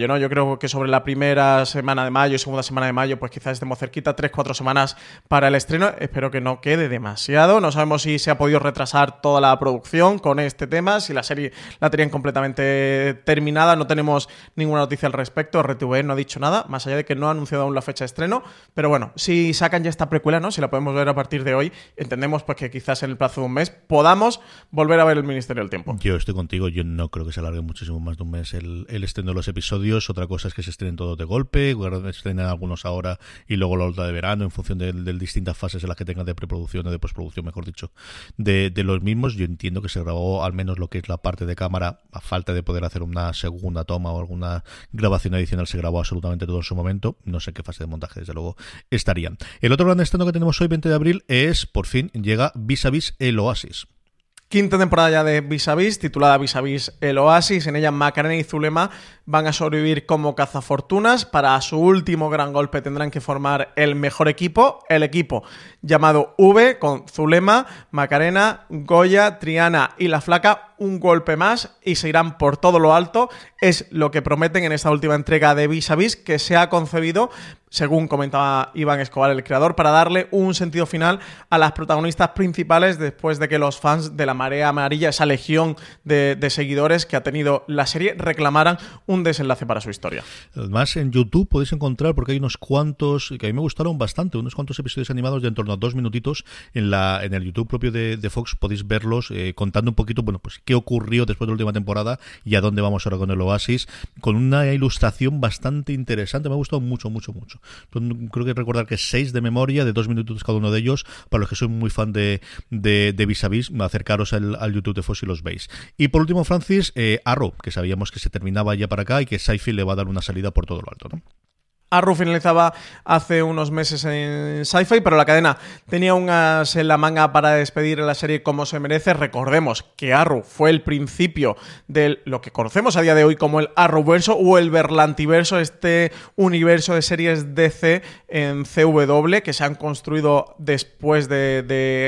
Yo no, yo creo que sobre la primera semana de mayo, segunda semana de mayo, pues quizás estemos cerquita, tres, cuatro semanas para el estreno. Espero que no quede demasiado. No sabemos si se ha podido retrasar toda la producción con este tema, si la serie la tenían completamente terminada. No tenemos ninguna noticia al respecto. RTV no ha dicho nada, más allá de que no ha anunciado aún la fecha de estreno. Pero bueno, si sacan ya esta precuela, ¿no? Si la podemos ver a partir de hoy, entendemos pues que quizás en el plazo de un mes podamos volver a ver el Ministerio del Tiempo. Yo estoy contigo, yo no creo que se alargue muchísimo más de un mes el, el estreno de los episodios. Otra cosa es que se estrenen todos de golpe, estrenen algunos ahora y luego la otra de verano en función de, distintas fases en las que tengan de preproducción o de postproducción, mejor dicho, de, de los mismos. Yo entiendo que se grabó al menos lo que es la parte de cámara, a falta de poder hacer una segunda toma o alguna grabación adicional, se grabó absolutamente todo en su momento. No sé qué fase de montaje, desde luego, estarían. El otro gran estreno que tenemos hoy, 20 de abril, es, por fin, llega Vis a Vis el Oasis. Quinta temporada ya de Vis a Vis, titulada Vis a Vis el Oasis. En ella Macarena y Zulema van a sobrevivir como cazafortunas. Para su último gran golpe tendrán que formar el mejor equipo, el equipo llamado V, con Zulema, Macarena, Goya, Triana y La Flaca. Un golpe más y se irán por todo lo alto. Es lo que prometen en esta última entrega de Vis a Vis, que se ha concebido según comentaba Iván Escobar, el creador, para darle un sentido final a las protagonistas principales después de que los fans de la Marea Amarilla, esa legión de, seguidores que ha tenido la serie, reclamaran un desenlace para su historia. Además, en YouTube podéis encontrar, porque hay unos cuantos, que a mí me gustaron bastante, unos cuantos episodios animados de en torno a dos minutitos en, la, en el YouTube propio de, Fox, podéis verlos eh, contando un poquito, bueno, pues qué ocurrió después de la última temporada y a dónde vamos ahora con el Oasis, con una ilustración bastante interesante, me ha gustado mucho, mucho, mucho creo que recordar que seis de memoria, de dos minutos cada uno de ellos, para los que son muy fan de, de, de Vis a Vis, acercaros al, YouTube de Fox y los veis. Y por último, Francis, eh, Arrow, que sabíamos que se terminaba ya para acá y que Sci-Fi le va a dar una salida por todo lo alto, ¿no? Arrow finalizaba hace unos meses en Sci-Fi, pero la cadena tenía un as en la manga para despedir la serie como se merece. Recordemos que Arrow fue el principio de lo que conocemos a día de hoy como el Arrowverso o el Berlantiverso, este universo de series DC en CW que se han construido después de,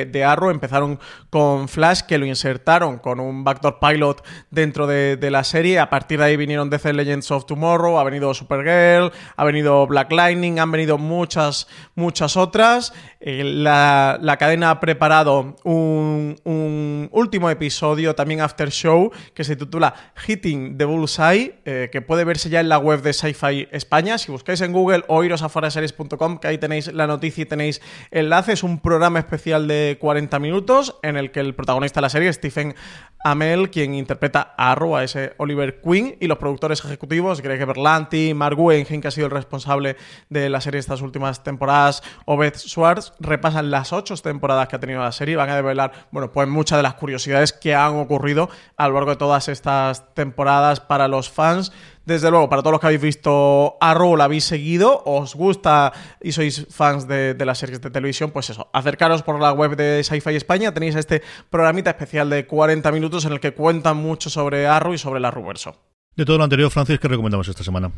de, Arrow. Empezaron con Flash, que lo insertaron con un backdoor pilot dentro de, de la serie. A partir de ahí vinieron DC Legends of Tomorrow, ha venido Supergirl, ha venido Black Lightning, han venido muchas, muchas otras. Eh, la, cadena ha preparado un, último episodio, también After Show, que se titula Hitting the Bullseye, eh, que puede verse ya en la web de Sci-Fi España. Si buscáis en Google o iros a que ahí tenéis la noticia y tenéis enlace. Es un programa especial de 40 minutos en el que el protagonista de la serie, Stephen Amell, quien interpreta a Arrow, a ese Oliver Queen, y los productores ejecutivos, Greg Berlanti, Mark Guggenheim, que ha sido el responsable de la serie estas últimas temporadas, Obed Schwartz, repasan las ocho temporadas que ha tenido la serie y van a develar, bueno, pues muchas de las curiosidades que han ocurrido a lo largo de todas estas temporadas para los fans. Desde luego, para todos los que habéis visto Arrow, la habéis seguido, os gusta y sois fans de, las series de televisión, pues eso, acercaros por la web de Sci-Fi España, tenéis este programita especial de 40 minutos en el que cuentan mucho sobre Arrow y sobre el Arrowverso. De todo lo anterior, Francis, ¿qué recomendamos esta semana?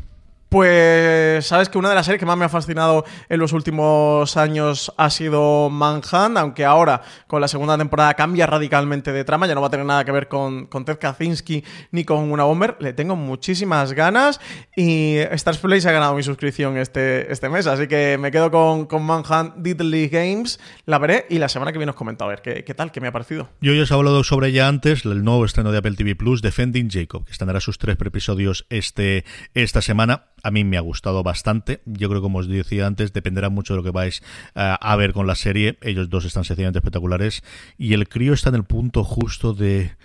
Pues sabes que una de las series que más me ha fascinado en los últimos años ha sido Manhunt, aunque ahora con la segunda temporada cambia radicalmente de trama, ya no va a tener nada que ver con, Ted Kaczynski ni con una Bomber. Le tengo muchísimas ganas y Stars Play se ha ganado mi suscripción este, este mes, así que me quedo con, con Manhunt Diddley Games, la veré y la semana que viene os comento a ver qué, qué tal, qué me ha parecido. Yo ya os he hablado sobre ella antes, el nuevo estreno de Apple TV Plus, Defending Jacob, que estrenará sus tres episodios este, esta semana a mí me ha gustado bastante. Yo creo como os decía antes, dependerá mucho de lo que vais eh, a ver con la serie. Ellos dos están sencillamente espectaculares. Y el crío está en el punto justo de...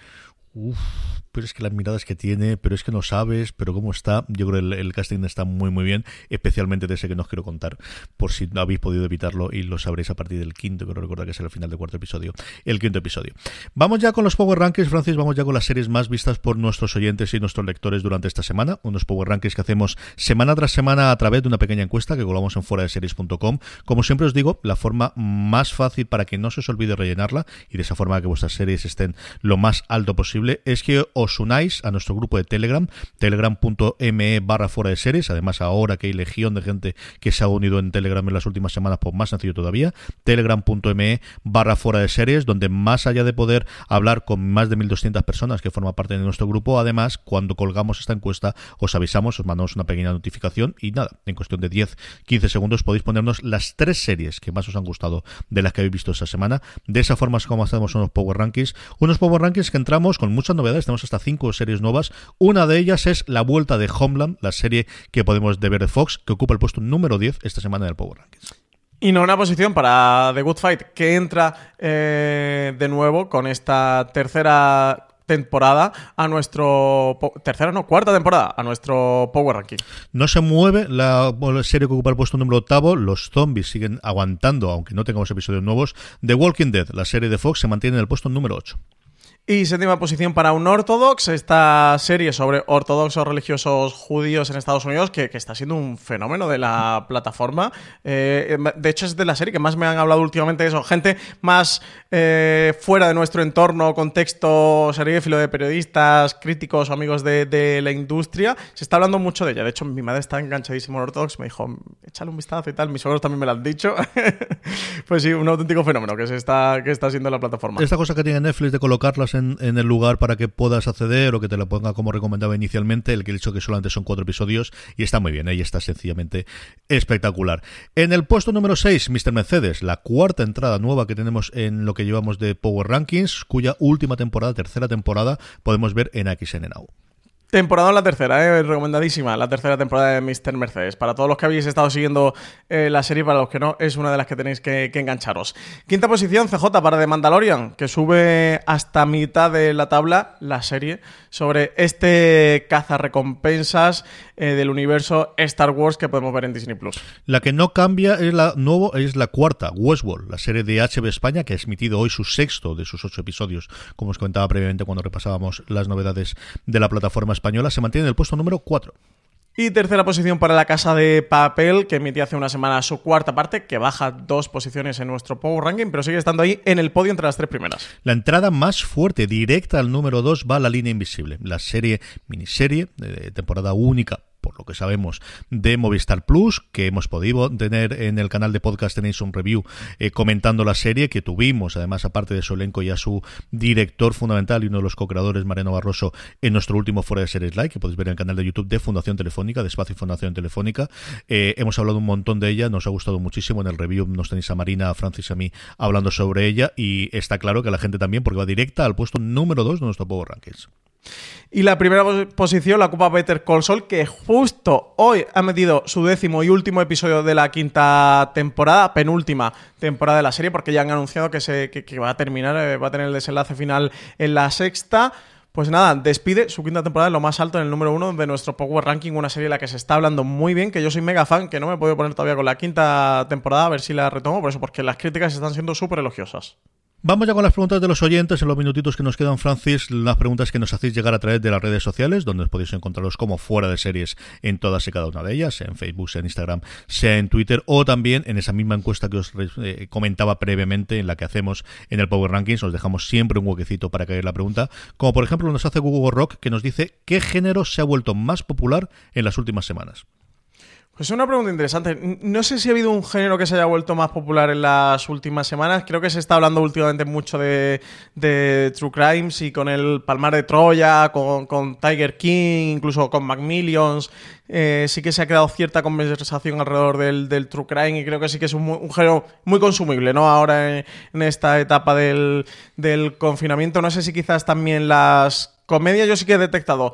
pero es que las miradas que tiene, pero es que no sabes, pero cómo está. Yo creo que el, casting está muy, muy bien, especialmente de ese que no os quiero contar, por si habéis podido evitarlo y lo sabréis a partir del quinto, que no recuerdo que es el final del cuarto episodio, el quinto episodio. Vamos ya con los Power Rankings, Francis, vamos ya con las series más vistas por nuestros oyentes y nuestros lectores durante esta semana, unos Power Rankings que hacemos semana tras semana a través de una pequeña encuesta que colgamos en fuera de series.com. Como siempre os digo, la forma más fácil para que no se os olvide rellenarla y de esa forma que vuestras series estén lo más alto posible es que os unáis a nuestro grupo de Telegram, telegram.me barra fuera de series. Además, ahora que hay legión de gente que se ha unido en Telegram en las últimas semanas, pues más sencillo todavía. Telegram.me barra fuera de series, donde más allá de poder hablar con más de 1.200 personas que forman parte de nuestro grupo, además, cuando colgamos esta encuesta, os avisamos, os mandamos una pequeña notificación y nada, en cuestión de 10-15 segundos podéis ponernos las tres series que más os han gustado de las que habéis visto esta semana. De esa forma es como hacemos unos Power Rankings. Unos Power Rankings que entramos con muchas novedades, tenemos hasta cinco series nuevas. Una de ellas es la vuelta de Homeland, la serie que podemos ver de Fox, que ocupa el puesto número 10 esta semana del Power Rankings. Y no una posición para The Good Fight, que entra eh, de nuevo con esta tercera temporada a nuestro tercera no cuarta temporada a nuestro Power Ranking. No se mueve la, serie que ocupa el puesto número octavo. Los zombies siguen aguantando, aunque no tengamos episodios nuevos. The Walking Dead, la serie de Fox, se mantiene en el puesto número 8. Y séptima posición para un Ortodox, esta serie sobre ortodoxos religiosos judíos en Estados Unidos, que, está siendo un fenómeno de la plataforma. Eh, de hecho, es de la serie que más me han hablado últimamente de eso. Gente más eh, fuera de nuestro entorno, contexto serífilo de periodistas, críticos o amigos de, la industria. Se está hablando mucho de ella. De hecho, mi madre está enganchadísimo en Ortodox. Me dijo, échale un vistazo y tal. Mis suegros también me lo han dicho. pues sí, un auténtico fenómeno que, está, que está siendo la plataforma. Esta cosa que tiene Netflix de colocarlas en el lugar para que puedas acceder o que te lo ponga como recomendaba inicialmente, el que he dicho que solamente son cuatro episodios y está muy bien, ahí está sencillamente espectacular. En el puesto número 6, Mr. Mercedes, la cuarta entrada nueva que tenemos en lo que llevamos de Power Rankings, cuya última temporada, tercera temporada, podemos ver en XN Now. Temporada la tercera, ¿eh? recomendadísima, la tercera temporada de Mr. Mercedes. Para todos los que habéis estado siguiendo eh, la serie, para los que no, es una de las que tenéis que, engancharos. Quinta posición, CJ para The Mandalorian, que sube hasta mitad de la tabla la serie sobre este cazarrecompensas eh, del universo Star Wars que podemos ver en Disney Plus. La que no cambia es la nuevo es la cuarta, Westworld, la serie de HB España que ha emitido hoy su sexto de sus ocho episodios, como os comentaba previamente cuando repasábamos las novedades de la plataforma española se mantiene en el puesto número 4. Y tercera posición para la Casa de Papel, que emitía hace una semana su cuarta parte, que baja dos posiciones en nuestro Power Ranking, pero sigue estando ahí en el podio entre las tres primeras. La entrada más fuerte, directa al número 2, va a la línea invisible. La serie, miniserie, de temporada única por lo que sabemos, de Movistar Plus, que hemos podido tener en el canal de podcast, tenéis un review eh, comentando la serie que tuvimos, además, aparte de su elenco y a su director fundamental y uno de los co-creadores, Mariano Barroso, en nuestro último Fuera de Series Live, que podéis ver en el canal de YouTube de Fundación Telefónica, de Espacio y Fundación Telefónica. Eh, hemos hablado un montón de ella, nos ha gustado muchísimo. En el review nos tenéis a Marina, a Francis a mí hablando sobre ella y está claro que la gente también, porque va directa al puesto número 2 de nuestro Power Rankings. Y la primera posición la ocupa Better Call Saul, que justo hoy ha metido su décimo y último episodio de la quinta temporada, penúltima temporada de la serie, porque ya han anunciado que, se, va a terminar, eh, va a tener el desenlace final en la sexta. Pues nada, despide su quinta temporada en lo más alto en el número uno de nuestro Power Ranking, una serie de la que se está hablando muy bien, que yo soy mega fan, que no me he podido poner todavía con la quinta temporada, a ver si la retomo, por eso, porque las críticas están siendo súper elogiosas. Vamos ya con las preguntas de los oyentes en los minutitos que nos quedan, Francis. Las preguntas que nos hacéis llegar a través de las redes sociales, donde podéis encontraros como fuera de series en todas y cada una de ellas, en Facebook, sea en Instagram, sea en Twitter, o también en esa misma encuesta que os eh, comentaba previamente, en la que hacemos en el Power Rankings. Os dejamos siempre un huequecito para caer la pregunta. Como por ejemplo nos hace Google Rock, que nos dice qué género se ha vuelto más popular en las últimas semanas. Pues es una pregunta interesante. No sé si ha habido un género que se haya vuelto más popular en las últimas semanas. Creo que se está hablando últimamente mucho de, True Crimes y con el Palmar de Troya, con, Tiger King, incluso con Macmillions. Eh, sí que se ha quedado cierta conversación alrededor del, True Crime y creo que sí que es un, género muy consumible, ¿no? Ahora en, esta etapa del confinamiento. No sé si quizás también las comedias yo sí que he detectado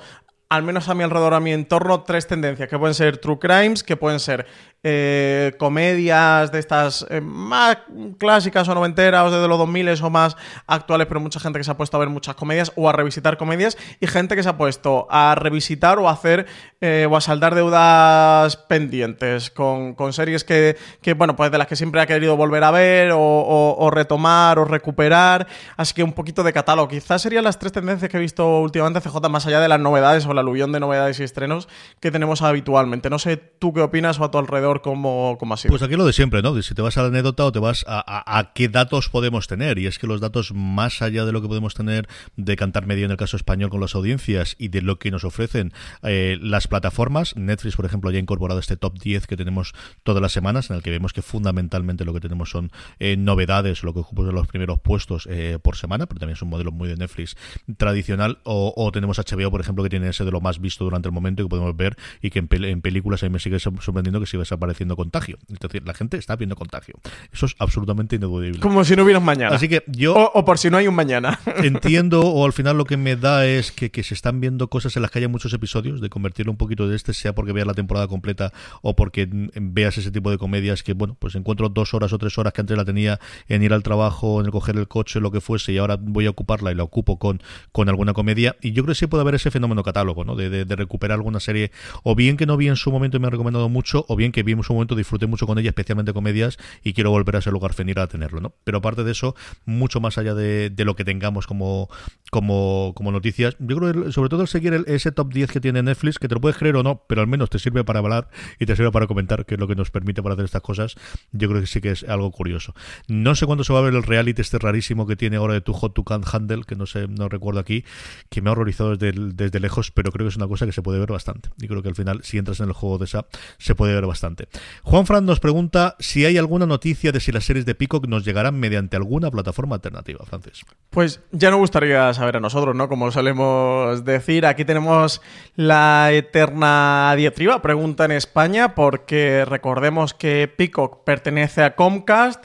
al menos a mi alrededor, a mi entorno, tres tendencias, que pueden ser true crimes, que pueden ser eh, comedias de estas eh, más clásicas o noventeras o de los 2000 o más actuales, pero mucha gente que se ha puesto a ver muchas comedias o a revisitar comedias y gente que se ha puesto a revisitar o a hacer eh, o a saldar deudas pendientes con, series que, bueno, pues de las que siempre ha querido volver a ver o, retomar o recuperar. Así que un poquito de catálogo. Quizás serían las tres tendencias que he visto últimamente CJ, más allá de las novedades o la aluvión de novedades y estrenos que tenemos habitualmente. No sé tú qué opinas o a tu alrededor como, como ha sido. Pues aquí lo de siempre, ¿no? Si te vas a la anécdota o te vas a, qué datos podemos tener. Y es que los datos, más allá de lo que podemos tener de cantar medio en el caso español con las audiencias y de lo que nos ofrecen eh, las plataformas, Netflix, por ejemplo, ya ha incorporado este top 10 que tenemos todas las semanas, en el que vemos que fundamentalmente lo que tenemos son eh, novedades, lo que ocupa los primeros puestos eh, por semana, pero también es un modelo muy de Netflix tradicional. O, tenemos HBO, por ejemplo, que tiene ese de lo más visto durante el momento y que podemos ver y que en, en películas a mí me sigue sorprendiendo que sigue desapareciendo contagio. Es decir, la gente está viendo contagio. Eso es absolutamente ineludible. Como si no hubiera un mañana. Así que yo... O, por si no hay un mañana. entiendo, o al final lo que me da es que, que, se están viendo cosas en las que haya muchos episodios, de convertirlo un poquito de este, sea porque veas la temporada completa o porque veas ese tipo de comedias que, bueno, pues encuentro dos horas o tres horas que antes la tenía en ir al trabajo, en el coger el coche, lo que fuese, y ahora voy a ocuparla y la ocupo con, con alguna comedia. Y yo creo que sí puede haber ese fenómeno catálogo, De, recuperar alguna serie, o bien que no vi en su momento y me ha recomendado mucho, o bien que vi en su momento, disfruté mucho con ella, especialmente comedias, y quiero volver a ese lugar venir a tenerlo, ¿no? Pero aparte de eso, mucho más allá de, lo que tengamos como, como, como noticias, yo creo que sobre todo el seguir ese top 10 que tiene Netflix, que te lo puedes creer o no, pero al menos te sirve para hablar y te sirve para comentar, que es lo que nos permite para hacer estas cosas, yo creo que sí que es algo curioso. No sé cuándo se va a ver el reality este rarísimo que tiene ahora de tu Hot to Can't Handle, que no sé, no recuerdo aquí, que me ha horrorizado desde, desde lejos, pero creo que es una cosa que se puede ver bastante. Y creo que al final, si entras en el juego de esa, se puede ver bastante. Juan Fran nos pregunta si hay alguna noticia de si las series de Peacock nos llegarán mediante alguna plataforma alternativa, Francis. Pues ya nos gustaría saber a nosotros, ¿no? Como solemos decir, aquí tenemos la eterna diatriba, pregunta en España, porque recordemos que Peacock pertenece a Comcast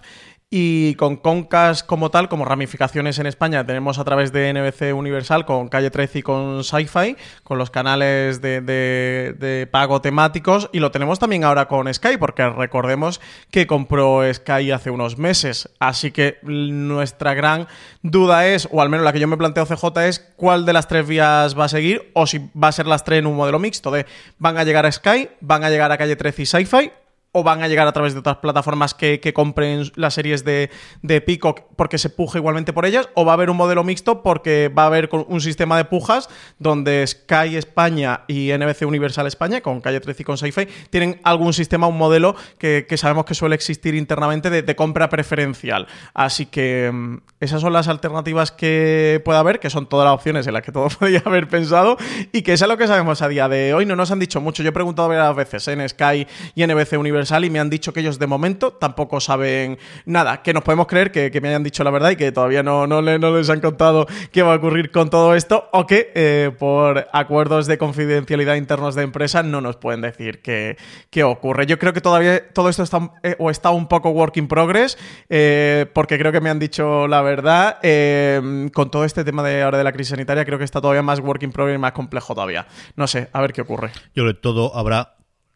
y con Concast como tal, como ramificaciones en España, tenemos a través de NBC Universal con Calle 13 y con Sci-Fi, con los canales de, de, de, pago temáticos, y lo tenemos también ahora con Sky, porque recordemos que compró Sky hace unos meses. Así que nuestra gran duda es, o al menos la que yo me planteo CJ, es cuál de las tres vías va a seguir, o si va a ser las tres en un modelo mixto de van a llegar a Sky, van a llegar a Calle 13 y Sci-Fi, o van a llegar a través de otras plataformas que, compren las series de, de, Peacock porque se puja igualmente por ellas, o va a haber un modelo mixto porque va a haber un sistema de pujas donde Sky España y NBC Universal España, con Calle 13 y con Sci-Fi, tienen algún sistema, un modelo que, que sabemos que suele existir internamente de, de, compra preferencial. Así que mm, esas son las alternativas que puede haber, que son todas las opciones en las que todo podría haber pensado, y que es lo que sabemos a día de hoy. No nos han dicho mucho. Yo he preguntado varias veces en Sky y NBC Universal y me han dicho que ellos de momento tampoco saben nada, que nos podemos creer que, me hayan dicho la verdad y que todavía no, no, le, no, les han contado qué va a ocurrir con todo esto o que eh, por acuerdos de confidencialidad internos de empresa no nos pueden decir qué, qué ocurre. Yo creo que todavía todo esto está, eh, o está un poco work in progress eh, porque creo que me han dicho la verdad. Eh, con todo este tema de ahora de la crisis sanitaria creo que está todavía más work in progress y más complejo todavía. No sé, a ver qué ocurre. Yo creo que todo habrá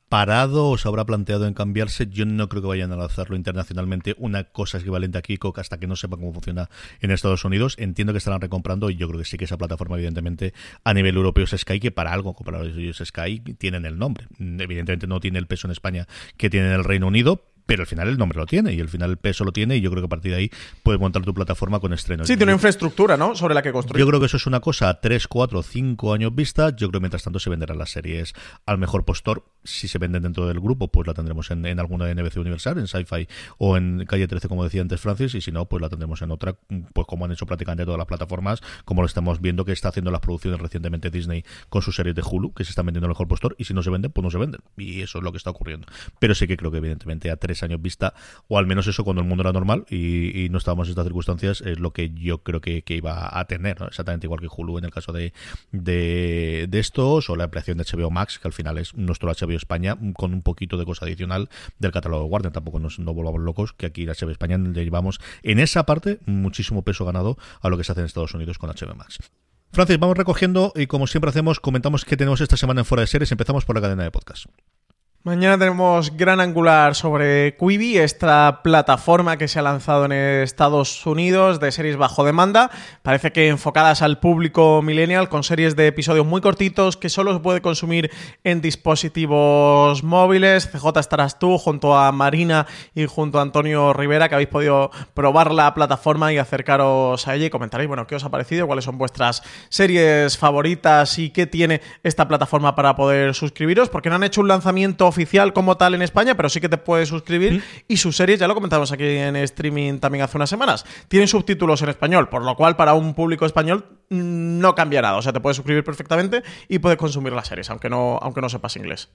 parado o se habrá planteado en cambiarse. Yo no creo que vayan a lanzarlo internacionalmente una cosa equivalente a Kikok hasta que no sepa cómo funciona en Estados Unidos. Entiendo que estarán recomprando y yo creo que sí que esa plataforma, evidentemente, a nivel europeo es Sky, que para algo comparado ellos Sky tienen el nombre. Evidentemente no tiene el peso en España que tiene en el Reino Unido, pero al final el nombre lo tiene y al final el peso lo tiene y yo creo que a partir de ahí puedes montar tu plataforma con estrenos. Sí, tiene una infraestructura, ¿no? Sobre la que construir. Yo creo que eso es una cosa a 3, 4, 5 años vista. Yo creo que mientras tanto se venderán las series al mejor postor. Si se venden dentro del grupo, pues la tendremos en, en alguna de NBC Universal, en Sci-Fi o en Calle 13, como decía antes Francis, y si no, pues la tendremos en otra, pues como han hecho prácticamente todas las plataformas, como lo estamos viendo que está haciendo las producciones recientemente Disney con sus series de Hulu, que se están vendiendo al mejor postor, y si no se venden, pues no se venden. Y eso es lo que está ocurriendo. Pero sí que creo que evidentemente a 3 años vista o al menos eso cuando el mundo era normal y, no estábamos en estas circunstancias, es lo que yo creo que, iba a tener, exactamente igual que Hulu en el caso de, de, de, estos, o la ampliación de HBO Max, que al final es nuestro HBO España, con un poquito de cosa adicional del catálogo de Warner, tampoco nos no volvamos locos, que aquí HBO España le llevamos en esa parte muchísimo peso ganado a lo que se hace en Estados Unidos con HBO Max. Francis, vamos recogiendo y como siempre hacemos, comentamos qué tenemos esta semana en Fuera de Series. Empezamos por la cadena de podcast. Mañana tenemos gran angular sobre Quibi, esta plataforma que se ha lanzado en Estados Unidos de series bajo demanda. Parece que enfocadas al público millennial con series de episodios muy cortitos que solo se puede consumir en dispositivos móviles. CJ estarás tú junto a Marina y junto a Antonio Rivera que habéis podido probar la plataforma y acercaros a ella y comentaréis, bueno, qué os ha parecido, cuáles son vuestras series favoritas y qué tiene esta plataforma para poder suscribiros, porque no han hecho un lanzamiento oficial como tal en España, pero sí que te puedes suscribir. Mm. Y sus series, ya lo comentamos aquí en streaming también hace unas semanas, tienen subtítulos en español, por lo cual para un público español mm, no cambia nada. O sea, te puedes suscribir perfectamente y puedes consumir las series, aunque no, aunque no sepas inglés.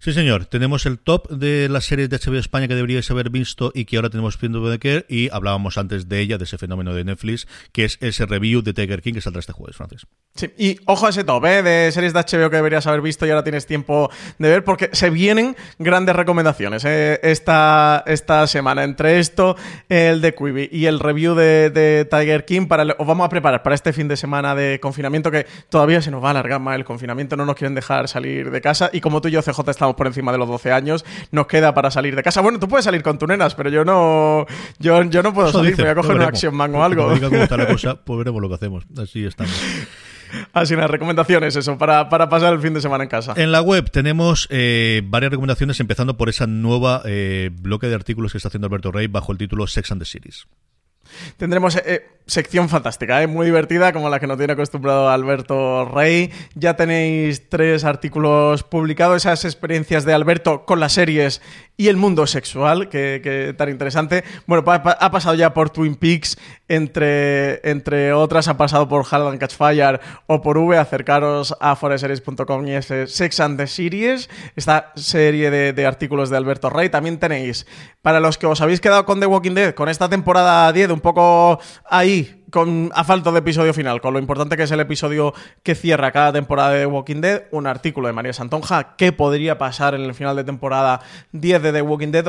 Sí, señor. Tenemos el top de las series de HBO España que deberíais haber visto y que ahora tenemos viendo Becker y hablábamos antes de ella, de ese fenómeno de Netflix, que es ese review de Tiger King que saldrá este jueves, Francis. Sí, y ojo a ese top ¿eh? de series de HBO que deberías haber visto y ahora tienes tiempo de ver, porque se vienen grandes recomendaciones ¿eh? esta, esta semana. Entre esto, el de Quibi y el review de, de Tiger King, para, os vamos a preparar para este fin de semana de confinamiento que todavía se nos va a alargar más el confinamiento, no nos quieren dejar salir de casa y como tú y yo, CJ, estamos por encima de los 12 años, nos queda para salir de casa. Bueno, tú puedes salir con tu nenas, pero yo no, yo, yo no puedo Eso salir, dice, me voy a coger un. Action Man o algo. Como está la cosa, pues veremos lo que hacemos. Así estamos. Así unas recomendaciones, eso, para, para pasar el fin de semana en casa. En la web tenemos eh, varias recomendaciones, empezando por esa nueva eh, bloque de artículos que está haciendo Alberto Rey bajo el título Sex and the Series. Tendremos eh, sección fantástica, ¿eh? muy divertida, como la que nos tiene acostumbrado Alberto Rey. Ya tenéis tres artículos publicados, esas experiencias de Alberto con las series y el mundo sexual, que, tan interesante. Bueno, ha pasado ya por Twin Peaks, entre, entre otras, ha pasado por Hard and Catch Fire o por V. Acercaros a foreseries.com y ese Sex and the Series, esta serie de, de artículos de Alberto Rey. También tenéis, para los que os habéis quedado con The Walking Dead, con esta temporada 10, un poco ahí, con, a falta de episodio final, con lo importante que es el episodio que cierra cada temporada de The Walking Dead, un artículo de María Santonja, qué podría pasar en el final de temporada 10 de The Walking Dead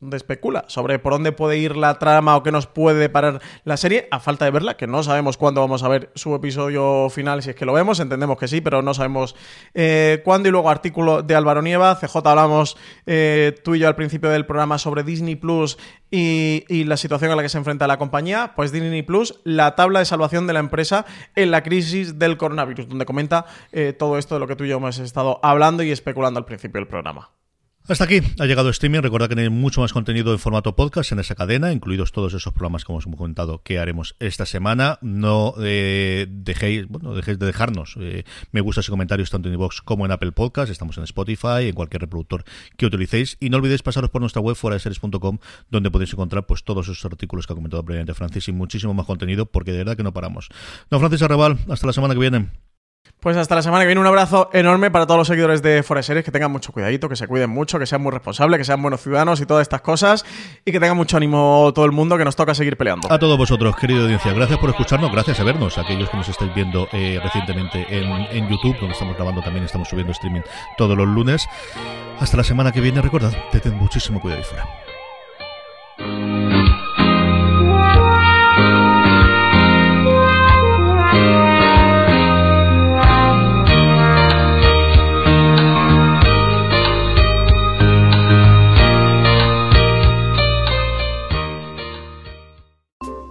donde especula sobre por dónde puede ir la trama o qué nos puede deparar la serie, a falta de verla, que no sabemos cuándo vamos a ver su episodio final, si es que lo vemos, entendemos que sí, pero no sabemos eh, cuándo. Y luego artículo de Álvaro Nieva, CJ hablamos eh, tú y yo al principio del programa sobre Disney Plus y, la situación a la que se enfrenta la compañía, pues Disney Plus, la tabla de salvación de la empresa en la crisis del coronavirus, donde comenta eh, todo esto de lo que tú y yo hemos estado hablando y especulando al principio del programa. Hasta aquí ha llegado streaming. Recuerda que tenéis mucho más contenido en formato podcast en esa cadena, incluidos todos esos programas os hemos comentado que haremos esta semana. No eh, dejéis, bueno, dejéis de dejarnos eh, me gustas y comentarios tanto en iVoox como en Apple Podcast. Estamos en Spotify, en cualquier reproductor que utilicéis. Y no olvidéis pasaros por nuestra web fuera de donde podéis encontrar pues todos esos artículos que ha comentado previamente Francis y muchísimo más contenido, porque de verdad que no paramos. Don Francis Arrabal, hasta la semana que viene. Pues hasta la semana que viene, un abrazo enorme para todos los seguidores de Foreseries, que tengan mucho cuidadito, que se cuiden mucho, que sean muy responsables, que sean buenos ciudadanos y todas estas cosas, y que tengan mucho ánimo todo el mundo, que nos toca seguir peleando. A todos vosotros, querida audiencia, gracias por escucharnos, gracias a vernos, aquellos que nos estáis viendo eh, recientemente en, en YouTube, donde estamos grabando también, estamos subiendo streaming todos los lunes. Hasta la semana que viene, recordad, tened muchísimo cuidado ahí fuera.